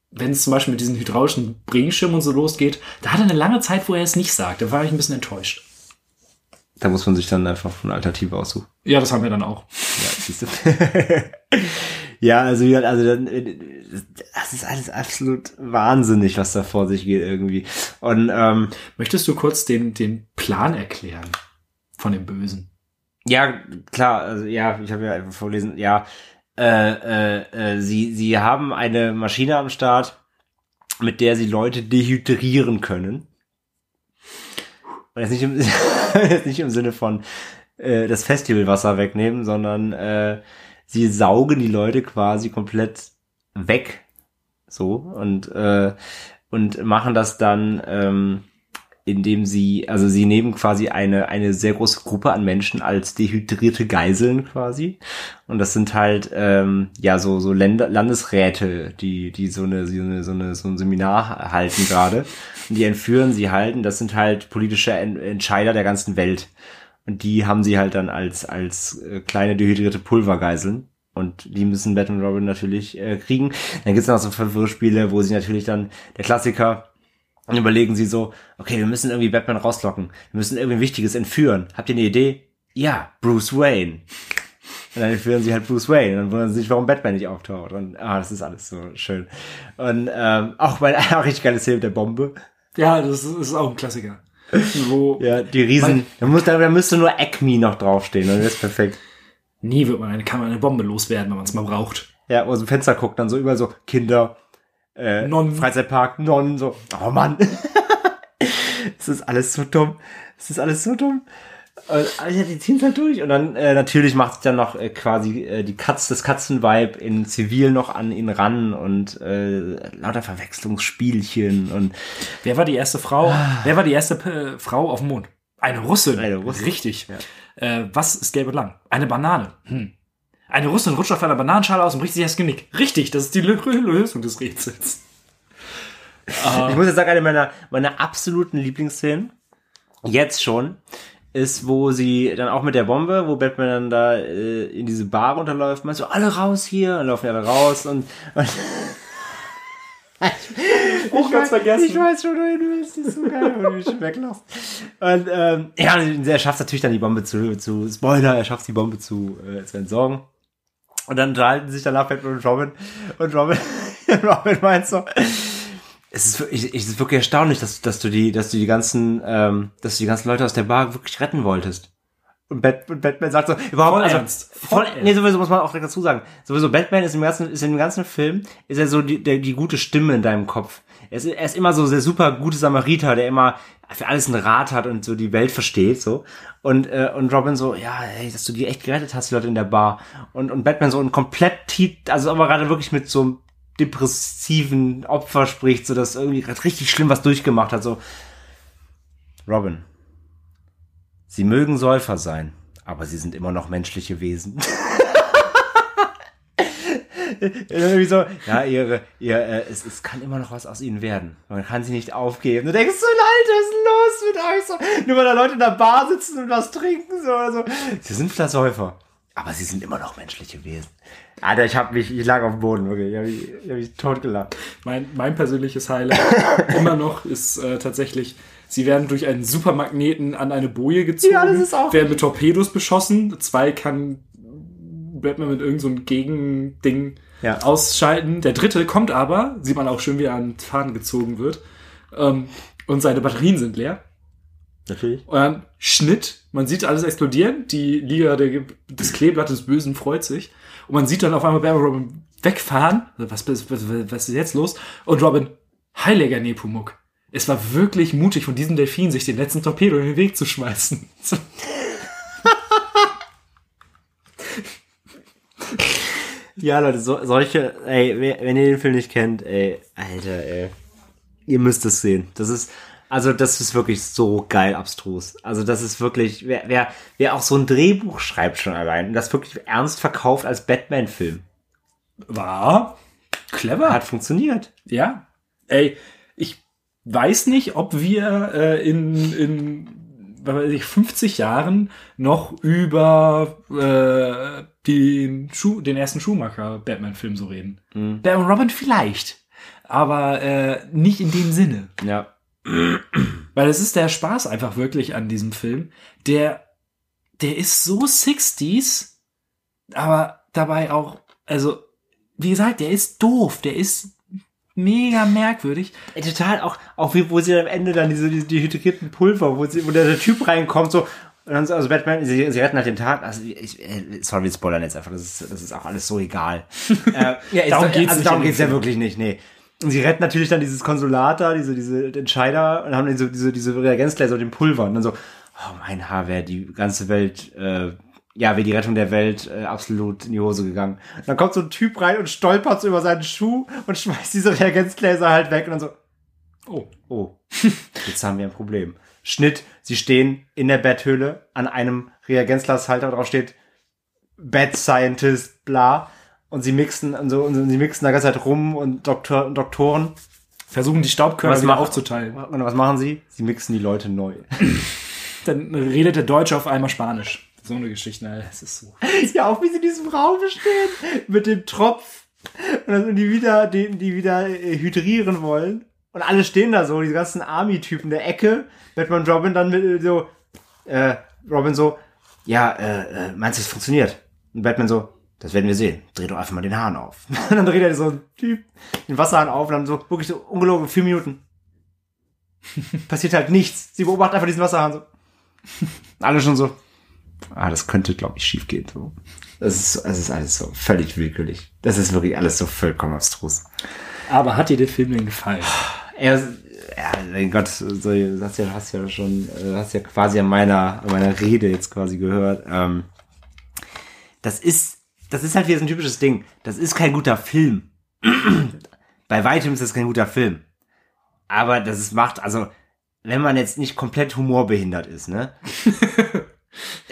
wenn es zum Beispiel mit diesen hydraulischen Bringschirmen und so losgeht, da hat er eine lange Zeit, wo er es nicht sagt. Da war ich ein bisschen enttäuscht. Da muss man sich dann einfach eine Alternative aussuchen. Ja, das haben wir dann auch. Ja, siehst du. ja, also, also dann, äh, das ist alles absolut wahnsinnig, was da vor sich geht irgendwie. Und ähm, Möchtest du kurz den, den Plan erklären von dem Bösen? Ja, klar, also ja, ich habe ja einfach vorlesen, ja, äh, äh, äh, sie, sie haben eine Maschine am Start, mit der sie Leute dehydrieren können. Und jetzt nicht im, jetzt nicht im Sinne von äh, das Festivalwasser wegnehmen, sondern äh, sie saugen die Leute quasi komplett weg. So, und, äh, und machen das dann, ähm, indem sie, also sie nehmen quasi eine, eine sehr große Gruppe an Menschen als dehydrierte Geiseln quasi. Und das sind halt, ähm, ja, so, so Länder, Landesräte, die, die so eine, so eine, so eine, so ein Seminar halten gerade. Und die entführen sie halten. Das sind halt politische En Entscheider der ganzen Welt. Und die haben sie halt dann als, als äh, kleine dehydrierte Pulvergeiseln. Und die müssen Batman Robin natürlich äh, kriegen. Dann gibt's noch so Verwirrspiele, wo sie natürlich dann, der Klassiker, dann überlegen sie so, okay, wir müssen irgendwie Batman rauslocken. Wir müssen irgendwie Wichtiges entführen. Habt ihr eine Idee? Ja, Bruce Wayne. Und dann entführen sie halt Bruce Wayne. Und dann wundern sie sich, warum Batman nicht auftaucht. Und ah, das ist alles so schön. Und ähm, auch bei auch richtig geile Szene mit der Bombe. Ja, das ist, ist auch ein Klassiker. Wo Ja, die Riesen. Da, muss, da, da müsste nur Acme noch draufstehen. Und das ist perfekt. nie wird man eine, kann man eine Bombe loswerden, wenn man es mal braucht. Ja, aus dem Fenster guckt, dann so überall so Kinder, äh, Nonnen. Freizeitpark, Nonnen, so, oh Mann. Es ist alles so dumm. Es ist alles so dumm. Und, also, die ziehen halt durch. Und dann äh, natürlich macht sich dann noch äh, quasi äh, die Katz, das Katzenvibe in Zivil noch an ihn ran und äh, lauter Verwechslungsspielchen und Wer war die erste Frau? Wer war die erste äh, Frau auf dem Mond? Eine Russin. Eine Russin. Richtig. Äh, was ist gelb und lang? Eine Banane. Hm. Eine Russin rutscht auf einer Bananenschale aus und bricht sich das Genick. Richtig, das ist die Lö- Lösung des Rätsels. Ich muss jetzt sagen, eine meiner, meiner absoluten Lieblingsszenen, jetzt schon, ist, wo sie dann auch mit der Bombe, wo Batman dann da äh, in diese Bar runterläuft, meinst so, alle raus hier, und laufen alle raus und, und Oh, ganz vergessen. Ich weiß schon, wohin du willst, das ist so geil, wenn du mich schon weglachst. Und ähm, ja, er schafft natürlich dann die Bombe zu, zu Spoiler, er schafft die Bombe zu, äh, zu entsorgen. Und dann unterhalten sich danach Batman und Robin. Und Robin, Robin meint so, es ist, wirklich- es ist wirklich erstaunlich, dass, dass du die, dass du die ganzen, ähm, dass du die ganzen Leute aus der Bar wirklich retten wolltest. Und, Bat, und Batman sagt so, überhaupt, Voll also, ernst. voll, Voll nee, sowieso muss man auch direkt dazu sagen. Sowieso, Batman ist im ganzen, ist im ganzen Film, ist er so die, der, die gute Stimme in deinem Kopf. Er ist, er ist immer so der super gute Samariter, der immer für alles einen Rat hat und so die Welt versteht, so. Und, äh, und Robin so, ja, hey, dass du die echt gerettet hast, die Leute in der Bar. Und, und Batman so ein komplett, tief- also aber gerade wirklich mit so einem depressiven Opfer spricht, so dass irgendwie gerade richtig schlimm was durchgemacht hat, so. Robin, Sie mögen Säufer sein, aber sie sind immer noch menschliche Wesen. So, ja, ihre, ihr, äh, es, es kann immer noch was aus ihnen werden. Man kann sie nicht aufgeben. Du denkst so, Alter, was ist los mit euch? So, nur weil da Leute in der Bar sitzen und was trinken, so oder so. Sie sind vielleicht Säufer, aber sie sind immer noch menschliche Wesen. Alter, ich hab mich, ich lag auf dem Boden, wirklich. Ich hab mich, ich hab mich totgelacht. Mein, mein persönliches Highlight immer noch ist äh, tatsächlich, sie werden durch einen Supermagneten an eine Boje gezogen, Ja, das ist auch- werden mit Torpedos beschossen. Zwei kann Batman mit irgendeinem so einem Gegending Ja. ausschalten. Der dritte kommt aber, sieht man auch schön, wie er an den Faden gezogen wird. Ähm, und seine Batterien sind leer. Natürlich. Und dann Schnitt, man sieht alles explodieren, die Liga der, des Kleeblattes Bösen freut sich. Und man sieht dann auf einmal Batman und Robin wegfahren. Was, was, was, was ist jetzt los? Und Robin, heiliger Nepomuk. Es war wirklich mutig von diesem Delfin, sich den letzten Torpedo in den Weg zu schmeißen. Ja, Leute, so, solche, ey, wenn ihr den Film nicht kennt, ey, Alter, ey. Ihr müsst es sehen. Das ist, also das ist wirklich so geil abstrus. Also das ist wirklich, wer, wer, wer auch so ein Drehbuch schreibt schon allein und das wirklich ernst verkauft als Batman-Film, War clever. hat funktioniert. Ja. Ey, weiß nicht, ob wir äh, in, in was weiß ich, 50 Jahren noch über äh, den, Schuh, den ersten Schumacher-Batman-Film so reden. Batman Robin vielleicht. Aber äh, nicht in dem Sinne. Ja. Weil es ist der Spaß einfach wirklich an diesem Film. Der, der ist so 60s, aber dabei auch, also, wie gesagt, der ist doof, der ist mega merkwürdig. Ey, total, auch, auch wie, wo sie am Ende dann diese, diese dehydrierten Pulver, wo, sie, wo der, der Typ reinkommt, so, und dann so, also Batman, sie, sie retten halt den Tag, also ich, äh, sorry, wir spoilern jetzt einfach, das ist, das ist auch alles so egal. äh, ja, Darum geht's also darum geht's ja wirklich nicht, nee. Und sie retten natürlich dann dieses Konsulat da, diese, diese Entscheider, und haben dann so, diese, diese Reagenzgläser und den Pulver, und dann so, oh, mein Haar wäre die ganze Welt, äh, ja, wäre die Rettung der Welt äh, absolut in die Hose gegangen. Und dann kommt so ein Typ rein und stolpert so über seinen Schuh und schmeißt diese Reagenzgläser halt weg und dann so, Oh. Oh, jetzt haben wir ein Problem. Schnitt, sie stehen in der Betthöhle an einem Reagenzglashalter, drauf steht Bad Scientist, bla. Und sie mixen und so, und sie mixen da ganze Zeit rum und Doktor, und Doktoren. Versuchen die Staubkörner wieder machen- aufzuteilen. Und was machen sie? Sie mixen die Leute neu. Dann redet der Deutsche auf einmal Spanisch. So eine Geschichte, Alter, das ist so. ja, auch wie sie in diesem Raum stehen, mit dem Tropf. Und dann die wieder, die, die wieder äh, hydrieren wollen. Und alle stehen da so, die ganzen Army-Typen der Ecke. Batman und Robin dann mit äh, so, äh, Robin so, ja, äh, äh, meinst du, es funktioniert? Und Batman so, das werden wir sehen. Dreh doch einfach mal den Hahn auf. und dann dreht er so Typ den Wasserhahn auf und dann so, wirklich so ungelogen, vier Minuten. Passiert halt nichts. Sie beobachten einfach diesen Wasserhahn so. Alle schon so, ah, das könnte, glaube ich, schief gehen. So. Das ist, das ist alles so völlig willkürlich. Das ist wirklich alles so vollkommen abstrus. Aber hat dir der Film denn gefallen? Er, ja, mein Gott, so, du hast ja, hast ja schon, äh, hast ja quasi an meiner, an meiner Rede jetzt quasi gehört. Ähm, das ist, das ist halt wieder so ein typisches Ding. Das ist kein guter Film. Bei weitem ist das kein guter Film. Aber das ist, macht, also, wenn man jetzt nicht komplett humorbehindert ist, ne?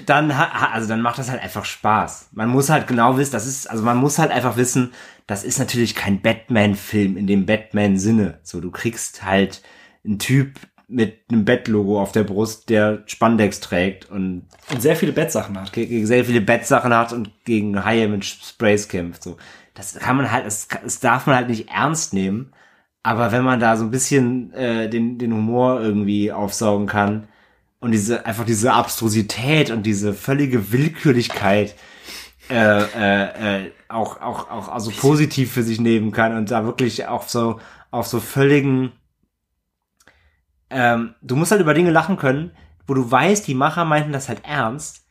dann, ha- also dann macht das halt einfach Spaß. Man muss halt genau wissen, das ist, also man muss halt einfach wissen, das ist natürlich kein Batman-Film in dem Batman-Sinne. So, du kriegst halt einen Typ mit einem Bettlogo auf der Brust, der Spandex trägt und Und sehr viele Bettsachen hat. sehr viele Bettsachen hat und gegen Haie mit Sprays kämpft. So, das kann man halt, das, das darf man halt nicht ernst nehmen. Aber wenn man da so ein bisschen äh, den, den Humor irgendwie aufsaugen kann und diese einfach diese Abstrusität und diese völlige Willkürlichkeit äh, äh, äh, auch auch auch also positiv für sich nehmen kann und da wirklich auch so auf so völligen ähm, du musst halt über Dinge lachen können, wo du weißt, die Macher meinten das halt ernst,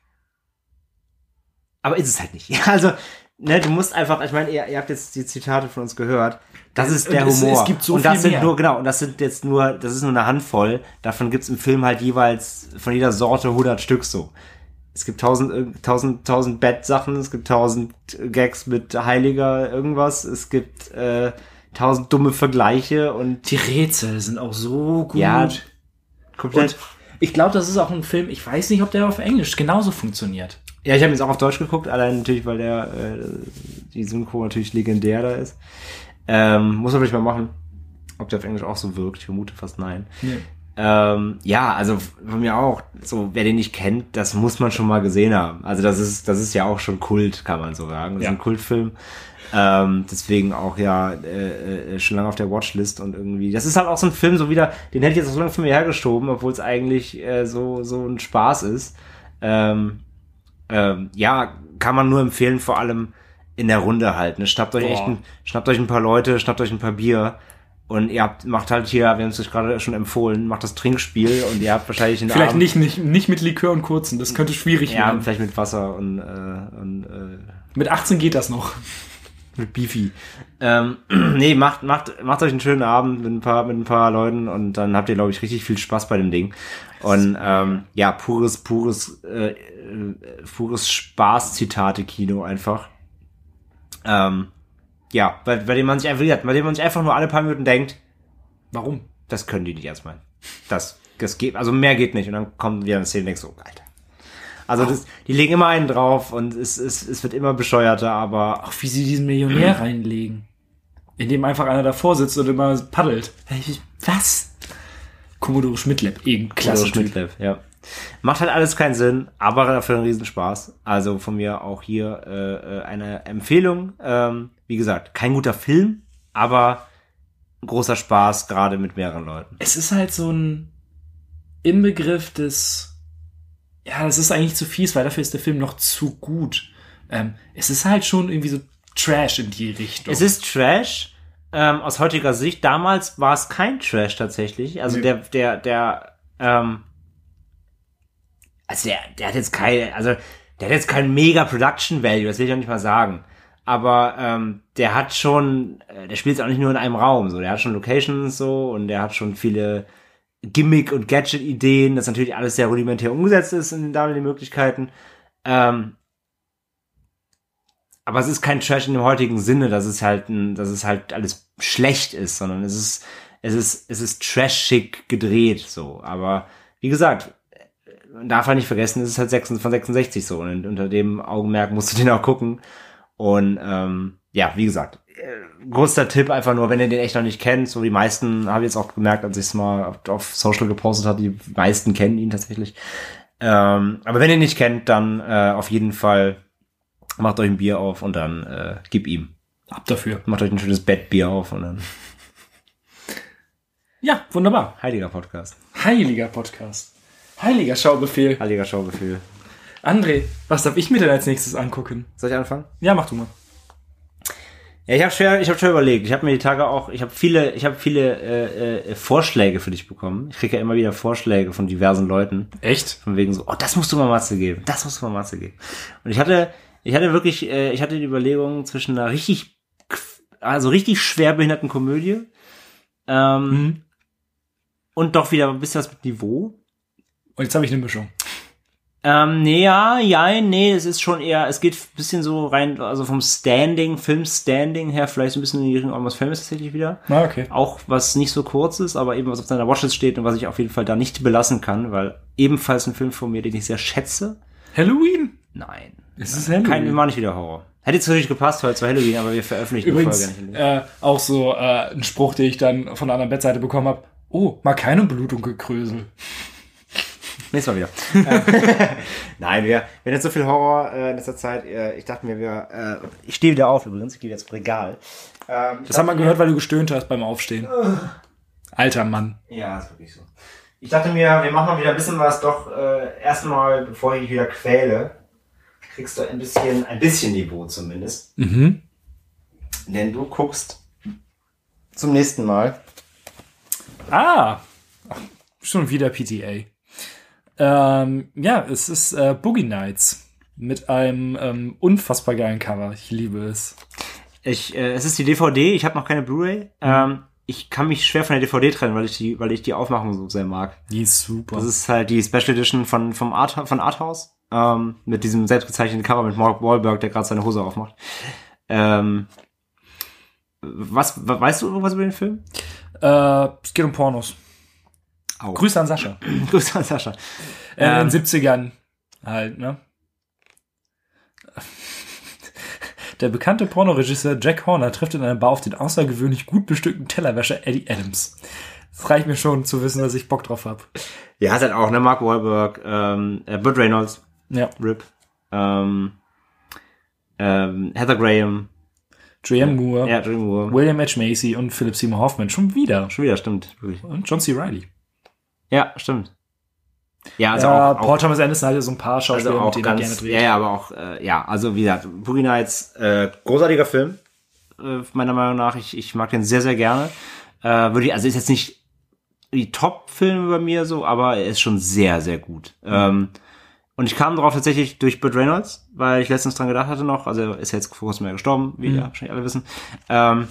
aber ist es halt nicht. Ja, also ne, du musst einfach, ich meine, ihr, ihr habt jetzt die Zitate von uns gehört. Das Und ist der es- Humor. es gibt so und das viel sind mehr. nur genau, und das sind jetzt nur, das ist nur eine Handvoll. Davon gibt's im Film halt jeweils von jeder Sorte 100 Stück so. Es gibt tausend, äh, tausend, tausend Bettsachen, es gibt tausend Gags mit Heiliger irgendwas, es gibt äh, tausend dumme Vergleiche und Die Rätsel sind auch so gut. Ja, komplett. Und ich glaube, das ist auch ein Film, ich weiß nicht, ob der auf Englisch genauso funktioniert. Ja, ich habe jetzt auch auf Deutsch geguckt, allein natürlich, weil der äh, die Synchro natürlich legendär da ist. Ähm, muss man vielleicht mal machen, ob der auf Englisch auch so wirkt. Ich vermute fast nein. Ähm, ja, also von mir auch. So, wer den nicht kennt, das muss man schon mal gesehen haben. Also das ist, das ist ja auch schon Kult, kann man so sagen. Das Ja. ist ein Kultfilm. Ähm, deswegen auch ja äh, äh, schon lange auf der Watchlist und irgendwie. Das ist halt auch so ein Film, so wieder, den hätte ich jetzt auch so lange von mir hergeschoben, obwohl es eigentlich äh, so so ein Spaß ist. Ähm, ähm, ja, kann man nur empfehlen, vor allem in der Runde halt. Ne? Schnappt euch Boah. echt ein, schnappt euch ein paar Leute, schnappt euch ein paar Bier und ihr habt, macht halt hier, wir haben es euch gerade schon empfohlen, macht das Trinkspiel und ihr habt wahrscheinlich einen Vielleicht Abend, nicht, nicht, nicht mit Likör und Kurzen, das könnte schwierig ja, werden. vielleicht mit Wasser und, äh, und äh, Mit 18 geht das noch. Mit Beefy. Ähm, nee, macht, macht, macht euch einen schönen Abend mit ein paar, mit ein paar Leuten und dann habt ihr, glaube ich, richtig viel Spaß bei dem Ding. Und ähm, ja, pures, pures, äh, äh, pures Spaß-Zitate-Kino einfach. Ähm, ja, bei, bei dem man sich einfach, bei dem man sich einfach nur alle paar Minuten denkt, Warum? das können die nicht erstmal. Das, das geht, also mehr geht nicht. Und dann kommt wieder eine Szene und denkst so, Alter. Also das, die legen immer einen drauf und es, es, es wird immer bescheuerter, aber Auch wie sie diesen Millionär reinlegen. In dem einfach einer davor sitzt und immer paddelt. Was? Commodore Schmidtlab, eben klasse. Klasse Typ. Schmidtlev, ja. Macht halt alles keinen Sinn, aber dafür einen Riesenspaß. Also von mir auch hier äh, äh, eine Empfehlung. Ähm, wie gesagt, kein guter Film, aber großer Spaß, gerade mit mehreren Leuten. Es ist halt so ein Inbegriff des, ja, das ist eigentlich zu fies, weil dafür ist der Film noch zu gut. Ähm, es ist halt schon irgendwie so Trash in die Richtung. Es ist Trash. Ähm, aus heutiger Sicht, damals war es kein Trash tatsächlich. Also Nee. der, der, der, ähm, also der, der hat jetzt keine, also der hat jetzt kein mega Production Value, das will ich auch nicht mal sagen. Aber ähm, der hat schon, äh, der spielt jetzt auch nicht nur in einem Raum, so, der hat schon Locations so und der hat schon viele Gimmick- und Gadget-Ideen, das natürlich alles sehr rudimentär umgesetzt ist in den damaligen Möglichkeiten. Ähm, aber es ist kein Trash in dem heutigen Sinne, dass es halt, ein, dass es halt alles schlecht ist, sondern es ist, es ist, es ist trashig gedreht, so. Aber wie gesagt, darf halt nicht vergessen, es ist halt 6 von 66 so und unter dem Augenmerk musst du den auch gucken. Und ähm, ja, wie gesagt, großer Tipp einfach nur, wenn ihr den echt noch nicht kennt, so die meisten habe ich jetzt auch gemerkt, als ich es mal auf, auf Social gepostet habe, die meisten kennen ihn tatsächlich. Ähm, aber wenn ihr ihn nicht kennt, dann äh, auf jeden Fall macht euch ein Bier auf und dann äh, gib ihm. Ab dafür. Macht euch ein schönes Bettbier auf und dann Ja, wunderbar. heiliger Podcast. Heiliger Podcast. Heiliger Schaubefehl. Heiliger Schaubefehl. André, was darf ich mir denn als nächstes angucken? Soll ich anfangen? Ja, mach du mal. Ja, ich habe schwer, ich habe schwer überlegt. Ich habe mir die Tage auch, ich habe viele, ich habe viele äh, äh, Vorschläge für dich bekommen. Ich kriege ja immer wieder Vorschläge von diversen Leuten, Echt? von wegen so, oh, das musst du mal Matze geben, das musst du mal Matze geben. Und ich hatte, ich hatte wirklich, äh, ich hatte die Überlegung zwischen einer richtig, also richtig schwer behinderten Komödie, ähm, Mhm. und doch wieder ein bisschen was mit Niveau. Und jetzt habe ich eine Mischung. Ähm, nee, ja, ja, nee, es ist schon eher, es geht ein bisschen so rein, also vom Standing, Film-Standing her, vielleicht so ein bisschen in die Richtung Almost Famous tatsächlich wieder. Ah, okay. Auch was nicht so kurz ist, aber eben was auf deiner Watchlist steht und was ich auf jeden Fall da nicht belassen kann, weil ebenfalls ein Film von mir, den ich sehr schätze. Halloween? Nein. Es ist Kein, Halloween. wir machen nicht wieder Horror. Hätte jetzt natürlich gepasst heute zu Halloween, aber wir veröffentlichen Übrigens, die Folge nicht. äh, auch so äh, ein Spruch, den ich dann von der anderen Bettseite bekommen habe. Oh, mal keine Blutung gekrösel. Nächstes Mal wieder. Äh, Nein, wir, wir haben jetzt so viel Horror äh, in letzter Zeit. Äh, ich dachte mir, wir, äh, ich stehe wieder auf übrigens, ich gehe jetzt Regal. Ähm, Das hat man gehört, weil du gestöhnt hast beim Aufstehen. Alter Mann. Ja, ist wirklich so. Ich dachte mir, wir machen mal wieder ein bisschen was, doch äh, erstmal, bevor ich dich wieder quäle, kriegst du ein bisschen, ein bisschen Niveau zumindest. Mhm. Denn du guckst zum nächsten Mal. Ah, schon wieder PTA. Ähm, ja, es ist äh, Boogie Nights mit einem ähm, unfassbar geilen Cover. Ich liebe es. Ich, äh, es ist die DVD, ich habe noch keine Blu-ray. Ähm, ich kann mich schwer von der DVD trennen, weil ich die, weil ich die Aufmachung so sehr mag. Die ist super. Das ist halt die Special Edition von, vom Art, von Arthouse. Ähm, mit diesem selbstgezeichneten Cover mit Mark Wahlberg, der gerade seine Hose aufmacht. Ähm, was, we- weißt du irgendwas über den Film? äh, es geht um Pornos. Auch. Grüße an Sascha. Grüße an Sascha. Äh, Ähm. in den 70ern halt, ne? Der bekannte Pornoregisseur Jack Horner trifft in einer Bar auf den außergewöhnlich gut bestückten Tellerwäscher Eddie Adams. Das reicht mir schon zu wissen, dass ich Bock drauf hab. Ja, hat halt auch, ne? Mark Wahlberg, ähm, äh, Burt Reynolds, Ja. Rip, ähm, ähm, Heather Graham, Julianne Moore, ja, Moore. William H. Macy und Philip Seymour Hoffman. Schon wieder. Schon wieder, stimmt. Wirklich. Und John C. Reilly. Ja, stimmt. Ja, also ja, auch, Paul auch, Thomas Anderson hat ja so ein paar Schauspieler, also auch mit denen er gerne ganz, dreht. ja, ja, aber auch, äh, ja, also wie gesagt, Boogie Nights, äh, großartiger Film, äh, meiner Meinung nach. Ich, ich mag den sehr, sehr gerne. Äh, würde ich, also ist jetzt nicht die Top-Filme bei mir so, aber er ist schon sehr, sehr gut. Ähm, und ich kam darauf tatsächlich durch Burt Reynolds, weil ich letztens dran gedacht hatte noch, also er ist jetzt vor kurzem ja gestorben, wie ja wahrscheinlich alle wissen. Ähm,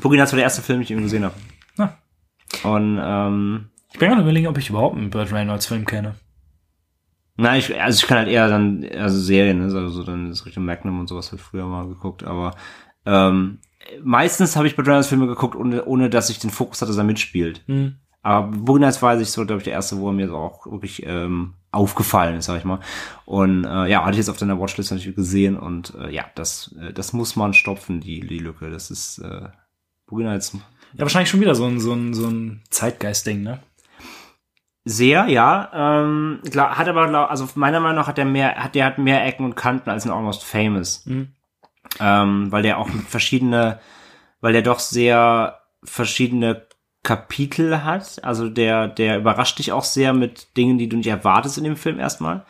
Boogie Nights war der erste Film, den ich ihn gesehen habe. Na. Und ähm, Ich bin gerade überlegen, ob ich überhaupt einen Burt Reynolds Film kenne. Nein, ich, also ich kann halt eher dann, also Serien, ne, also so dann ist Richtung Magnum und sowas halt früher mal geguckt, aber ähm, meistens habe ich bei Reynolds Filme geguckt, ohne, ohne dass ich den Fokus hatte, dass er mitspielt. Hm. Aber Nights war sich so, glaube ich, der erste, wo er mir so auch wirklich ähm, aufgefallen ist, sag ich mal. Und äh, ja, hatte ich jetzt auf deiner Watchlist natürlich gesehen und äh, ja, das, äh, das muss man stopfen, die, die Lücke. Das ist äh, Nights Ja, wahrscheinlich schon wieder so ein, so ein, so ein Zeitgeist-Ding, ne? Sehr, ja. Ähm, klar, hat aber, glaub- also meiner Meinung nach hat der mehr, hat der hat mehr Ecken und Kanten als ein Almost Famous. Mhm. Ähm, weil der auch verschiedene, weil der doch sehr verschiedene Kapitel hat. Also der, der überrascht dich auch sehr mit Dingen, die du nicht erwartest in dem Film erstmal.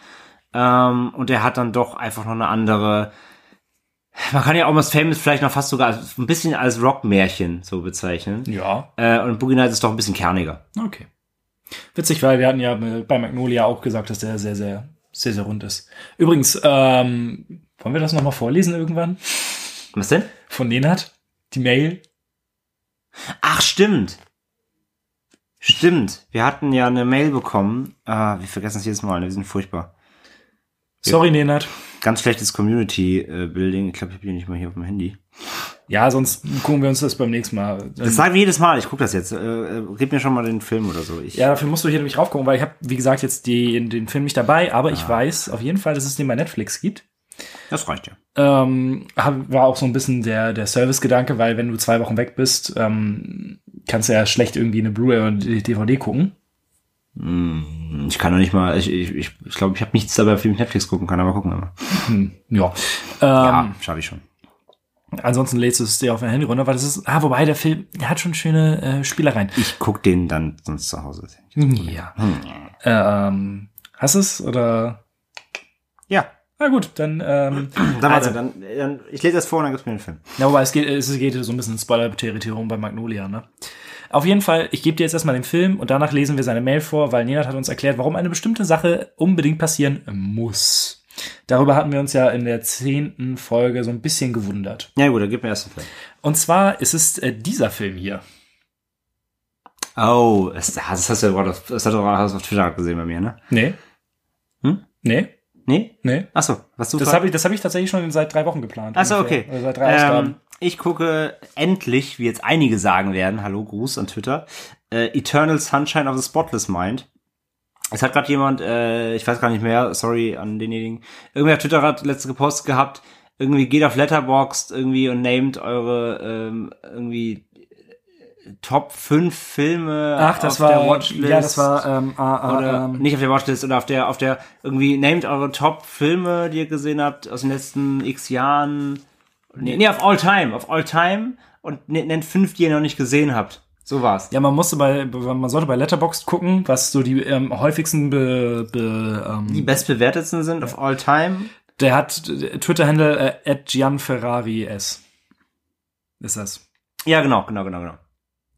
Ähm, und der hat dann doch einfach noch eine andere. Man kann ja Almost Famous vielleicht noch fast sogar als, ein bisschen als Rockmärchen so bezeichnen. Ja. Äh, und Boogie Nights ist doch ein bisschen kerniger. Okay. Witzig, weil wir hatten ja bei Magnolia auch gesagt, dass der sehr, sehr, sehr, sehr rund ist. Übrigens, ähm, wollen wir das nochmal vorlesen irgendwann? Was denn? Von Nenad? Die Mail? Ach, stimmt. Stimmt. Wir hatten ja eine Mail bekommen. Ah, wir vergessen es jedes Mal. Wir sind furchtbar. Sorry, Nenad. Ganz schlechtes Community-Building. Ich glaube, ich habe die nicht mal hier auf dem Handy. Ja, sonst gucken wir uns das beim nächsten Mal. Das sagen wir jedes Mal. Ich gucke das jetzt. Äh, äh, gib mir schon mal den Film oder so. Ich, Ja, dafür musst du hier nämlich raufgucken, weil ich habe, wie gesagt, jetzt die, den Film nicht dabei, aber ich weiß auf jeden Fall, dass es den bei Netflix gibt. Das reicht ja. Ähm, war auch so ein bisschen der, der Service-Gedanke, weil wenn du zwei Wochen weg bist, ähm, kannst du ja schlecht irgendwie eine Blu-ray oder DVD gucken. Hm, Ich kann doch nicht mal. Ich glaube, ich, ich, glaub, ich habe nichts dabei, auf dem ich Netflix gucken kann. Aber gucken wir mal. Hm, ja. Ähm, Ja, schaffe ich schon. Ansonsten lädst du es dir auf dein Handy runter, weil das ist, ah, wobei der Film, der hat schon schöne äh, Spielereien. Ich guck den dann sonst zu Hause. Ja. Ähm, hast du es oder? Ja. Na gut, dann, ähm, Dann, Also- warte, dann, dann ich lese das vor und dann gibt's mir den Film. Ja, wobei es geht, es geht so ein bisschen Spoiler-Territorium bei Magnolia, ne? Auf jeden Fall, ich gebe dir jetzt erstmal den Film und danach lesen wir seine Mail vor, weil Nenad hat uns erklärt, warum eine bestimmte Sache unbedingt passieren muss. Darüber hatten wir uns ja in der zehnten Folge so ein bisschen gewundert. Ja gut, dann gib mir erst den Film. Und zwar ist es äh, dieser Film hier. Oh, das, das hast du ja das hast du du auf Twitter gesehen bei mir, ne? Nee. Hm? Nee? Nee? Nee. Achso, was du Das habe ich, das hab ich tatsächlich schon seit drei Wochen geplant. Achso, okay. Oder seit drei Ausgaben. Ähm, ich gucke endlich, wie jetzt einige sagen werden, hallo, Gruß an Twitter, äh, Eternal Sunshine of the Spotless Mind. Es hat gerade jemand, äh, ich weiß gar nicht mehr, sorry an denjenigen, irgendwer auf Twitter hat letzte gepostet gehabt, irgendwie geht auf Letterboxd irgendwie und nehmt eure ähm, irgendwie äh, Top 5 Filme Ach, das auf war, der Watchlist. ja, das war, ähm, ah, ah, oder ähm, nicht auf der Watchlist oder auf der auf der irgendwie nehmt eure Top Filme, die ihr gesehen habt aus den letzten X Jahren. Nee, nee auf All Time, auf All Time und ne- nennt fünf, die ihr noch nicht gesehen habt. So war's. Ja, man musste bei, man sollte bei Letterboxd gucken, was so die ähm, häufigsten be, be, ähm, Die bestbewertetsten sind auf All Time. Der hat Twitter-Handle äh, Gianferrari S. Ist das. Ja, genau, genau, genau, genau.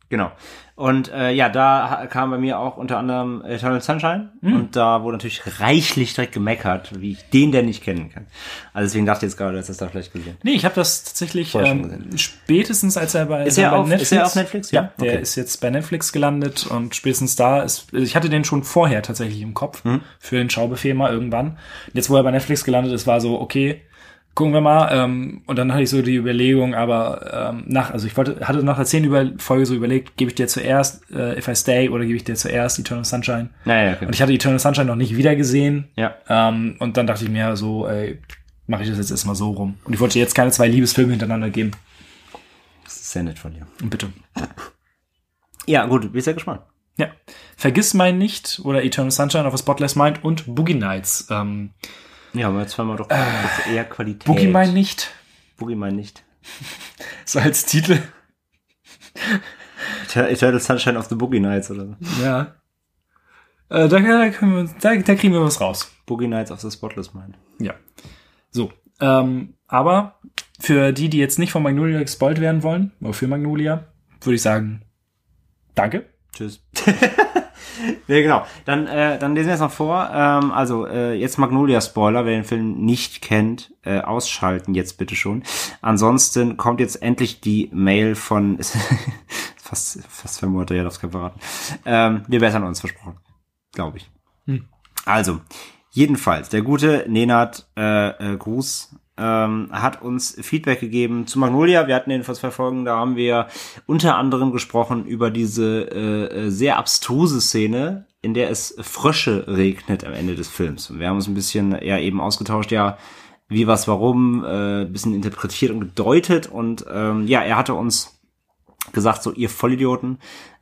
Genau. Und äh, ja, da kam bei mir auch unter anderem Eternal Sunshine. Und da wurde natürlich reichlich direkt gemeckert, wie ich den denn nicht kennen kann. Also deswegen dachte ich jetzt gerade, dass das da vielleicht gesehen. Nee, ich habe das tatsächlich ähm, spätestens als er bei, Ist er auf- ist er auf Netflix? Ja, Ja? der Okay. ist jetzt bei Netflix gelandet und spätestens da ist, ich hatte den schon vorher tatsächlich im Kopf Mhm. für den Schaubefehl mal irgendwann. Jetzt, wo er bei Netflix gelandet ist, war so, okay, gucken wir mal. Ähm, und dann hatte ich so die Überlegung, aber ähm, nach, also ich wollte, hatte nach der zehn über Folge so überlegt, gebe ich dir zuerst äh, If I Stay oder gebe ich dir zuerst Eternal Sunshine? Naja, okay. Und ich hatte Eternal Sunshine noch nicht wieder gesehen. Ja. Ähm, und dann dachte ich mir so, ey, mache ich das jetzt erstmal so rum. Und ich wollte jetzt keine zwei Liebesfilme hintereinander geben. Das ist sehr nett von dir. Und bitte. Ja, gut, bin ich sehr gespannt. Ja. Vergiss mein nicht oder Eternal Sunshine of a Spotless Mind und Boogie Nights. Ähm, Ja, aber jetzt zweimal doch jetzt eher Qualität. Boogie mein nicht. Boogie mein nicht. So als Titel. Eternal Sunshine of the Boogie Nights oder so. Ja. Äh, da, da, wir, da, da kriegen wir was raus. Boogie Nights of the Spotless Mind. Ja. So. Ähm, aber für die, die jetzt nicht von Magnolia gespoilt werden wollen, oder für Magnolia, würde ich sagen, danke. Tschüss. ja, genau. Dann, äh, dann lesen wir es noch vor. Ähm, also, äh, jetzt Magnolia-Spoiler. Wer den Film nicht kennt, äh, ausschalten jetzt bitte schon. Ansonsten kommt jetzt endlich die Mail von... fast, fast zwei Monate, ja, darf's kein verraten. Ähm, wir bessern uns, versprochen. Glaube ich. Hm. Also, jedenfalls, der gute Nenad äh, äh, Gruß ähm, hat uns Feedback gegeben zu Magnolia. Wir hatten den vor zwei Folgen, da haben wir unter anderem gesprochen über diese äh, äh, sehr abstruse Szene, in der es Frösche regnet am Ende des Films. Und wir haben uns ein bisschen ja eben ausgetauscht, ja, wie, was, warum, äh, ein bisschen interpretiert und gedeutet. Und ähm, ja, er hatte uns gesagt, so ihr Vollidioten,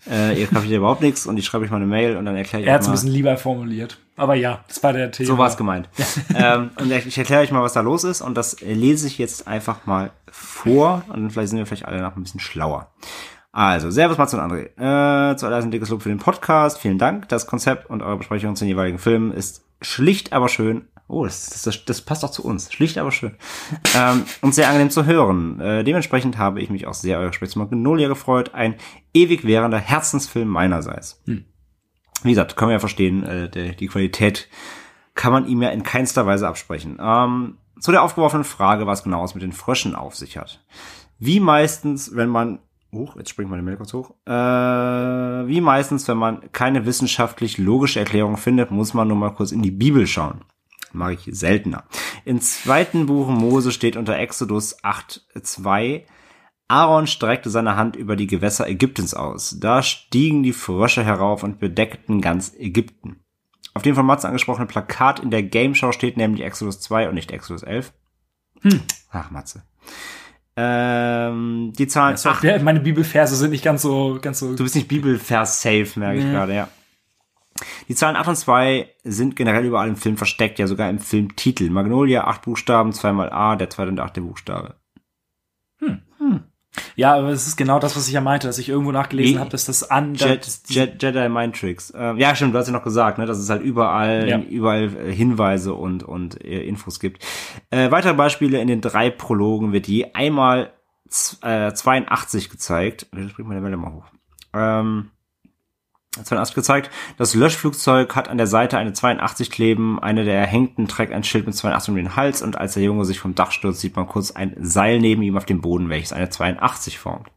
äh, ihr kapiert ja überhaupt nichts und ich schreibe euch mal eine Mail und dann erkläre ich Er hat es ein bisschen lieber formuliert. Aber ja, das war der Thema. So war es gemeint. ähm, und ich erkläre euch mal, was da los ist. Und das lese ich jetzt einfach mal vor. Und dann vielleicht sind wir vielleicht alle noch ein bisschen schlauer. Also, Servus Mats und André. Äh, zuallererst ein dickes Lob für den Podcast. Vielen Dank. Das Konzept und eure Besprechung zu den jeweiligen Filmen ist schlicht, aber schön. Oh, das, das, das, das passt auch zu uns. Schlicht, aber schön. ähm, und sehr angenehm zu hören. Äh, dementsprechend habe ich mich auch sehr eure Gespräch zu Magnolia gefreut. Ein ewig währender Herzensfilm meinerseits. Wie gesagt, können wir ja verstehen, äh, der, die Qualität kann man ihm ja in keinster Weise absprechen. Ähm, zu der aufgeworfenen Frage, was genau es mit den Fröschen auf sich hat. Wie meistens, wenn man, hoch, jetzt springt meine Mail kurz hoch, äh, wie meistens, wenn man keine wissenschaftlich logische Erklärung findet, muss man nur mal kurz in die Bibel schauen. Mag ich seltener. Im zweiten Buch Mose steht unter Exodus 8,2 Aaron streckte seine Hand über die Gewässer Ägyptens aus. Da stiegen die Frösche herauf und bedeckten ganz Ägypten. Auf dem von Mats angesprochenen Plakat in der Gameshow steht nämlich Exodus 2 und nicht Exodus 11. Hm. Ach, Matze. Ähm, die Zahlen... Ach, der, meine Bibelverse sind nicht ganz so, ganz so. Du bist nicht Bibelvers-safe, merke ich Nee. gerade, ja. Die Zahlen 8 und 2 sind generell überall im Film versteckt, ja sogar im Filmtitel. Magnolia, acht Buchstaben, zweimal A, der zweite und achte Buchstabe. Ja, aber es ist genau das, was ich ja meinte, dass ich irgendwo nachgelesen habe, dass das an Jet, Jet, Jedi Mind Tricks. Ähm, ja, stimmt, du hast ja noch gesagt, ne, dass es halt überall, Ja. überall äh, Hinweise und, und äh, Infos gibt. Äh, weitere Beispiele in den drei Prologen wird je einmal äh, 82 gezeigt. Jetzt bringt meine Welle mal hoch. Ähm, 82 gezeigt. Das Löschflugzeug hat an der Seite eine 82 kleben. Eine der Erhängten trägt ein Schild mit 82 um den Hals und als der Junge sich vom Dach stürzt, sieht man kurz ein Seil neben ihm auf dem Boden, welches eine 82 formt.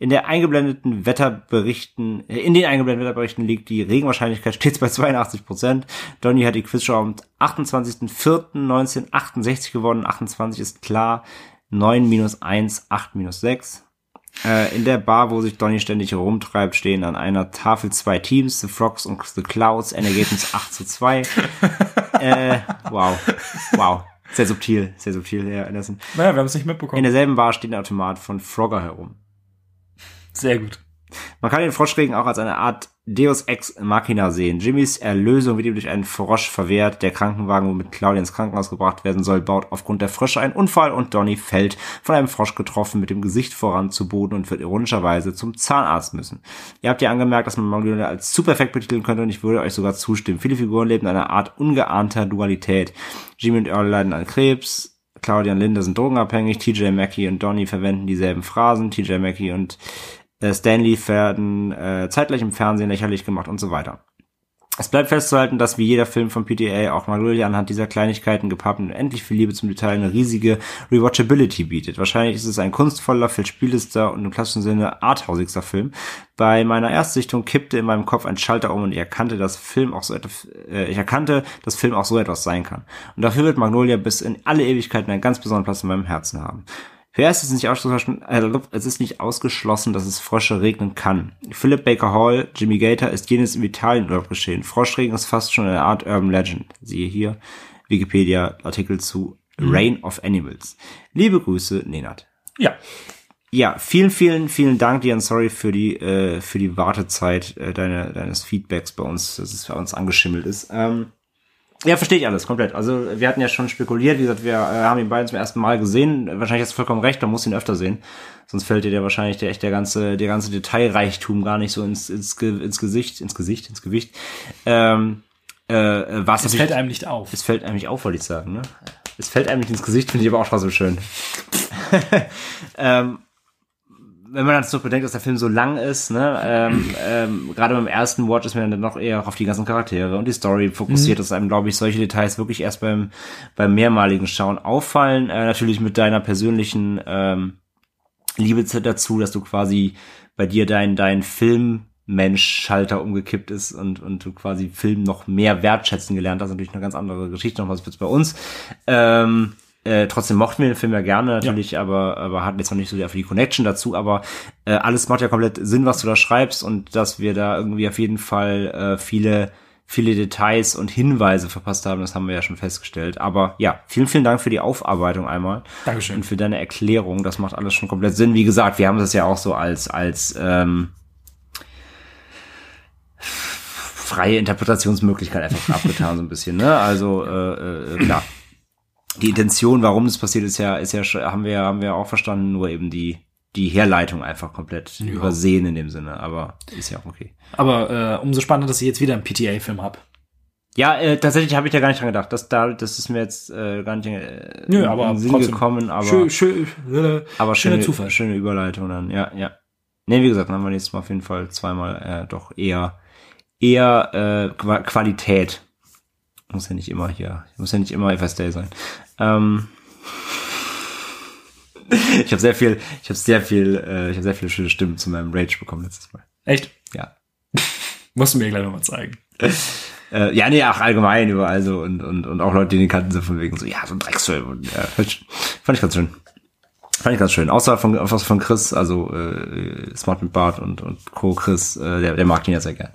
In der eingeblendeten Wetterberichten, äh, in den eingeblendeten Wetterberichten liegt die Regenwahrscheinlichkeit stets bei 82 Prozent. Donny hat die Quizshow am 28.04.1968 gewonnen. 28 ist klar. 9 minus 1, 8 minus 6. Äh, in der Bar, wo sich Donny ständig herumtreibt, stehen an einer Tafel zwei Teams, The Frogs und The Clouds, ein Ergebnis 8 zu 2. äh, wow. Wow. Sehr subtil, sehr subtil, Herr Anderson. Naja, wir haben es nicht mitbekommen. In derselben Bar steht ein Automat von Frogger herum. Sehr gut. Man kann den Froschregen auch als eine Art Deus Ex Machina sehen. Jimmys Erlösung wird ihm durch einen Frosch verwehrt. Der Krankenwagen, womit Claudia ins Krankenhaus gebracht werden soll, baut aufgrund der Frösche einen Unfall und Donny fällt von einem Frosch getroffen mit dem Gesicht voran zu Boden und wird ironischerweise zum Zahnarzt müssen. Ihr habt ja angemerkt, dass man Magnolia als zu perfekt betiteln könnte und ich würde euch sogar zustimmen. Viele Figuren leben in einer Art ungeahnter Dualität. Jimmy und Earl leiden an Krebs, Claudia und Linda sind drogenabhängig, TJ Mackey und Donny verwenden dieselben Phrasen, TJ Mackey und Stanley werden äh, zeitgleich im Fernsehen lächerlich gemacht und so weiter. Es bleibt festzuhalten, dass wie jeder Film von PTA auch Magnolia anhand dieser Kleinigkeiten gepaart und endlich viel Liebe zum Detail eine riesige Rewatchability bietet. Wahrscheinlich ist es ein kunstvoller, verspieltester und im klassischen Sinne arthausigster Film. Bei meiner Erstsichtung kippte in meinem Kopf ein Schalter um und ich erkannte, dass Film auch so etwas, äh, ich erkannte, dass Film auch so etwas sein kann. Und dafür wird Magnolia bis in alle Ewigkeiten einen ganz besonderen Platz in meinem Herzen haben. Zuerst ist es nicht ausgeschlossen, äh, es ist nicht ausgeschlossen, dass es Frösche regnen kann. Philip Baker Hall, Jimmy Gator ist jenes im Italienurlaub geschehen. Froschregen ist fast schon eine Art Urban Legend. Siehe hier Wikipedia-Artikel zu Reign of Animals. Liebe Grüße, Nenad. Ja. Ja, vielen, vielen, vielen Dank dir und sorry für die äh, für die Wartezeit äh, deine, deines Feedbacks bei uns, dass es bei uns angeschimmelt ist. Ähm, ja, verstehe ich alles komplett. Also wir hatten ja schon spekuliert, wie gesagt, wir äh, haben ihn beiden zum ersten Mal gesehen. Wahrscheinlich hast du vollkommen recht, man muss ihn öfter sehen. Sonst fällt dir der wahrscheinlich der echt der ganze, der ganze Detailreichtum gar nicht so ins, ins, ins Gesicht, ins Gesicht, ins Gewicht. Ähm, äh, was Es fällt einem nicht auf. es fällt einem nicht auf, wollte ich sagen, ne? Es fällt einem nicht ins Gesicht, finde ich aber auch trotzdem schön. ähm, wenn man jetzt noch bedenkt, dass der Film so lang ist, ne, ähm, ähm, gerade beim ersten Watch ist man dann noch eher auf die ganzen Charaktere und die Story fokussiert, dass einem, glaube ich, solche Details wirklich erst beim, beim mehrmaligen Schauen auffallen. Äh, natürlich mit deiner persönlichen ähm, Liebe dazu, dass du quasi bei dir dein, dein Filmmensch-Schalter umgekippt ist und, und du quasi Film noch mehr wertschätzen gelernt hast. Natürlich eine ganz andere Geschichte noch was jetzt bei uns. Ähm, äh, trotzdem mochten wir den Film ja gerne natürlich, aber, aber hatten jetzt noch nicht so sehr für die Connection dazu. Aber äh, alles macht ja komplett Sinn, was du da schreibst und dass wir da irgendwie auf jeden Fall äh, viele viele Details und Hinweise verpasst haben, das haben wir ja schon festgestellt. Aber ja, vielen, vielen Dank für die Aufarbeitung einmal. Dankeschön. Und für deine Erklärung. Das macht alles schon komplett Sinn. Wie gesagt, wir haben das ja auch so als, als ähm, freie Interpretationsmöglichkeit einfach abgetan, so ein bisschen, ne? Also, äh, äh, klar. Die Intention, warum das passiert ist, ja, ist ja, schon- haben wir, haben wir auch verstanden, nur eben die, die Herleitung einfach komplett übersehen in dem Sinne, aber ist ja auch okay. Aber äh, umso spannender, dass ich jetzt wieder einen PTA-Film hab. Ja, äh, tatsächlich habe ich da gar nicht dran gedacht. Das, da, das ist mir jetzt äh, gar nicht äh, Nö, in aber den Sinn trotzdem. gekommen, aber, schön, schön, äh, aber schöner schöne, Zufall. schöne Überleitung dann, ja, ja. Nee, wie gesagt, dann haben wir nächstes Mal auf jeden Fall zweimal äh, doch eher eher äh, Qua Qualität. Muss ja nicht immer hier, muss ja nicht immer FSD sein. Ähm, ich habe sehr viel, ich habe sehr viel, äh, ich habe sehr viele schöne Stimmen zu meinem Rage bekommen letztes Mal. Echt? Ja. Musst du mir gleich nochmal zeigen. Äh, ja, nee, auch allgemein überall so und, und, und auch Leute, die den kannten, so von wegen so, ja, so ein Drecksfilm. Und, ja, fand ich ganz schön. Fand ich ganz schön. Außer von, außer von Chris, also äh, Smart mit Bart und, und Co. Chris, äh, der, der mag den ja sehr gern.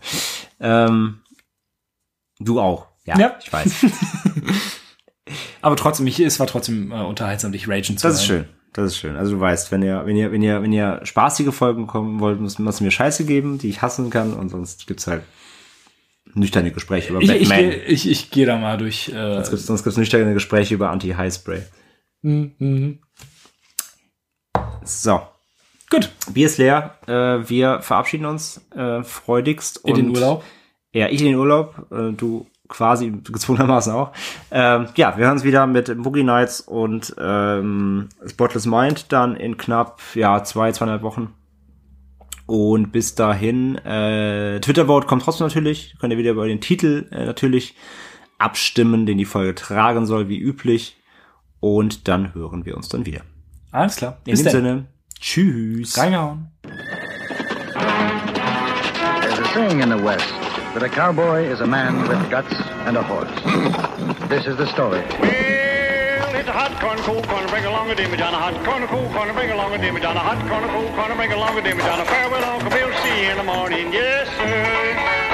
Ähm, du auch. Ja, Ja. ich weiß. Aber trotzdem, ich, es war trotzdem äh, unterhaltsam, dich ragen zu Das ist schön. Das ist schön. Also du weißt, wenn ihr, wenn ihr, wenn ihr, wenn ihr spaßige Folgen kommen wollt, müsst, müsst ihr mir Scheiße geben, die ich hassen kann, und sonst gibt's halt nüchterne Gespräche über Ich, ich, Batman. geh- ich, ich gehe da mal durch. Äh, sonst gibt's, sonst gibt's nüchterne Gespräche über Anti-High-Spray. mhm, mhm. So. Gut, Bier ist leer. Äh, wir verabschieden uns äh, freudigst. in den Urlaub. Ja, ich in den Urlaub. Äh, du quasi gezwungenermaßen auch. Ähm, ja, wir hören uns wieder mit Boogie Nights und ähm, Spotless Mind dann in knapp ja zwei, zweieinhalb Wochen. Und bis dahin, äh, Twitter-Vote kommt trotzdem natürlich. Könnt ihr wieder über den Titel äh, natürlich abstimmen, den die Folge tragen soll, wie üblich. Und dann hören wir uns dann wieder. Alles klar. In dem Sinne, tschüss. Reingehauen. saying in the West that a cowboy is a man with guts and a horse. This is the story. Well, it's a hot corn, cool corn, bring along a dimmy John. A hot corn, cool corn, bring along a dimmy John. A hot corn, cool corn, bring along a dimmy John. A farewell, Uncle Bill, see you in the morning. Yes, sir.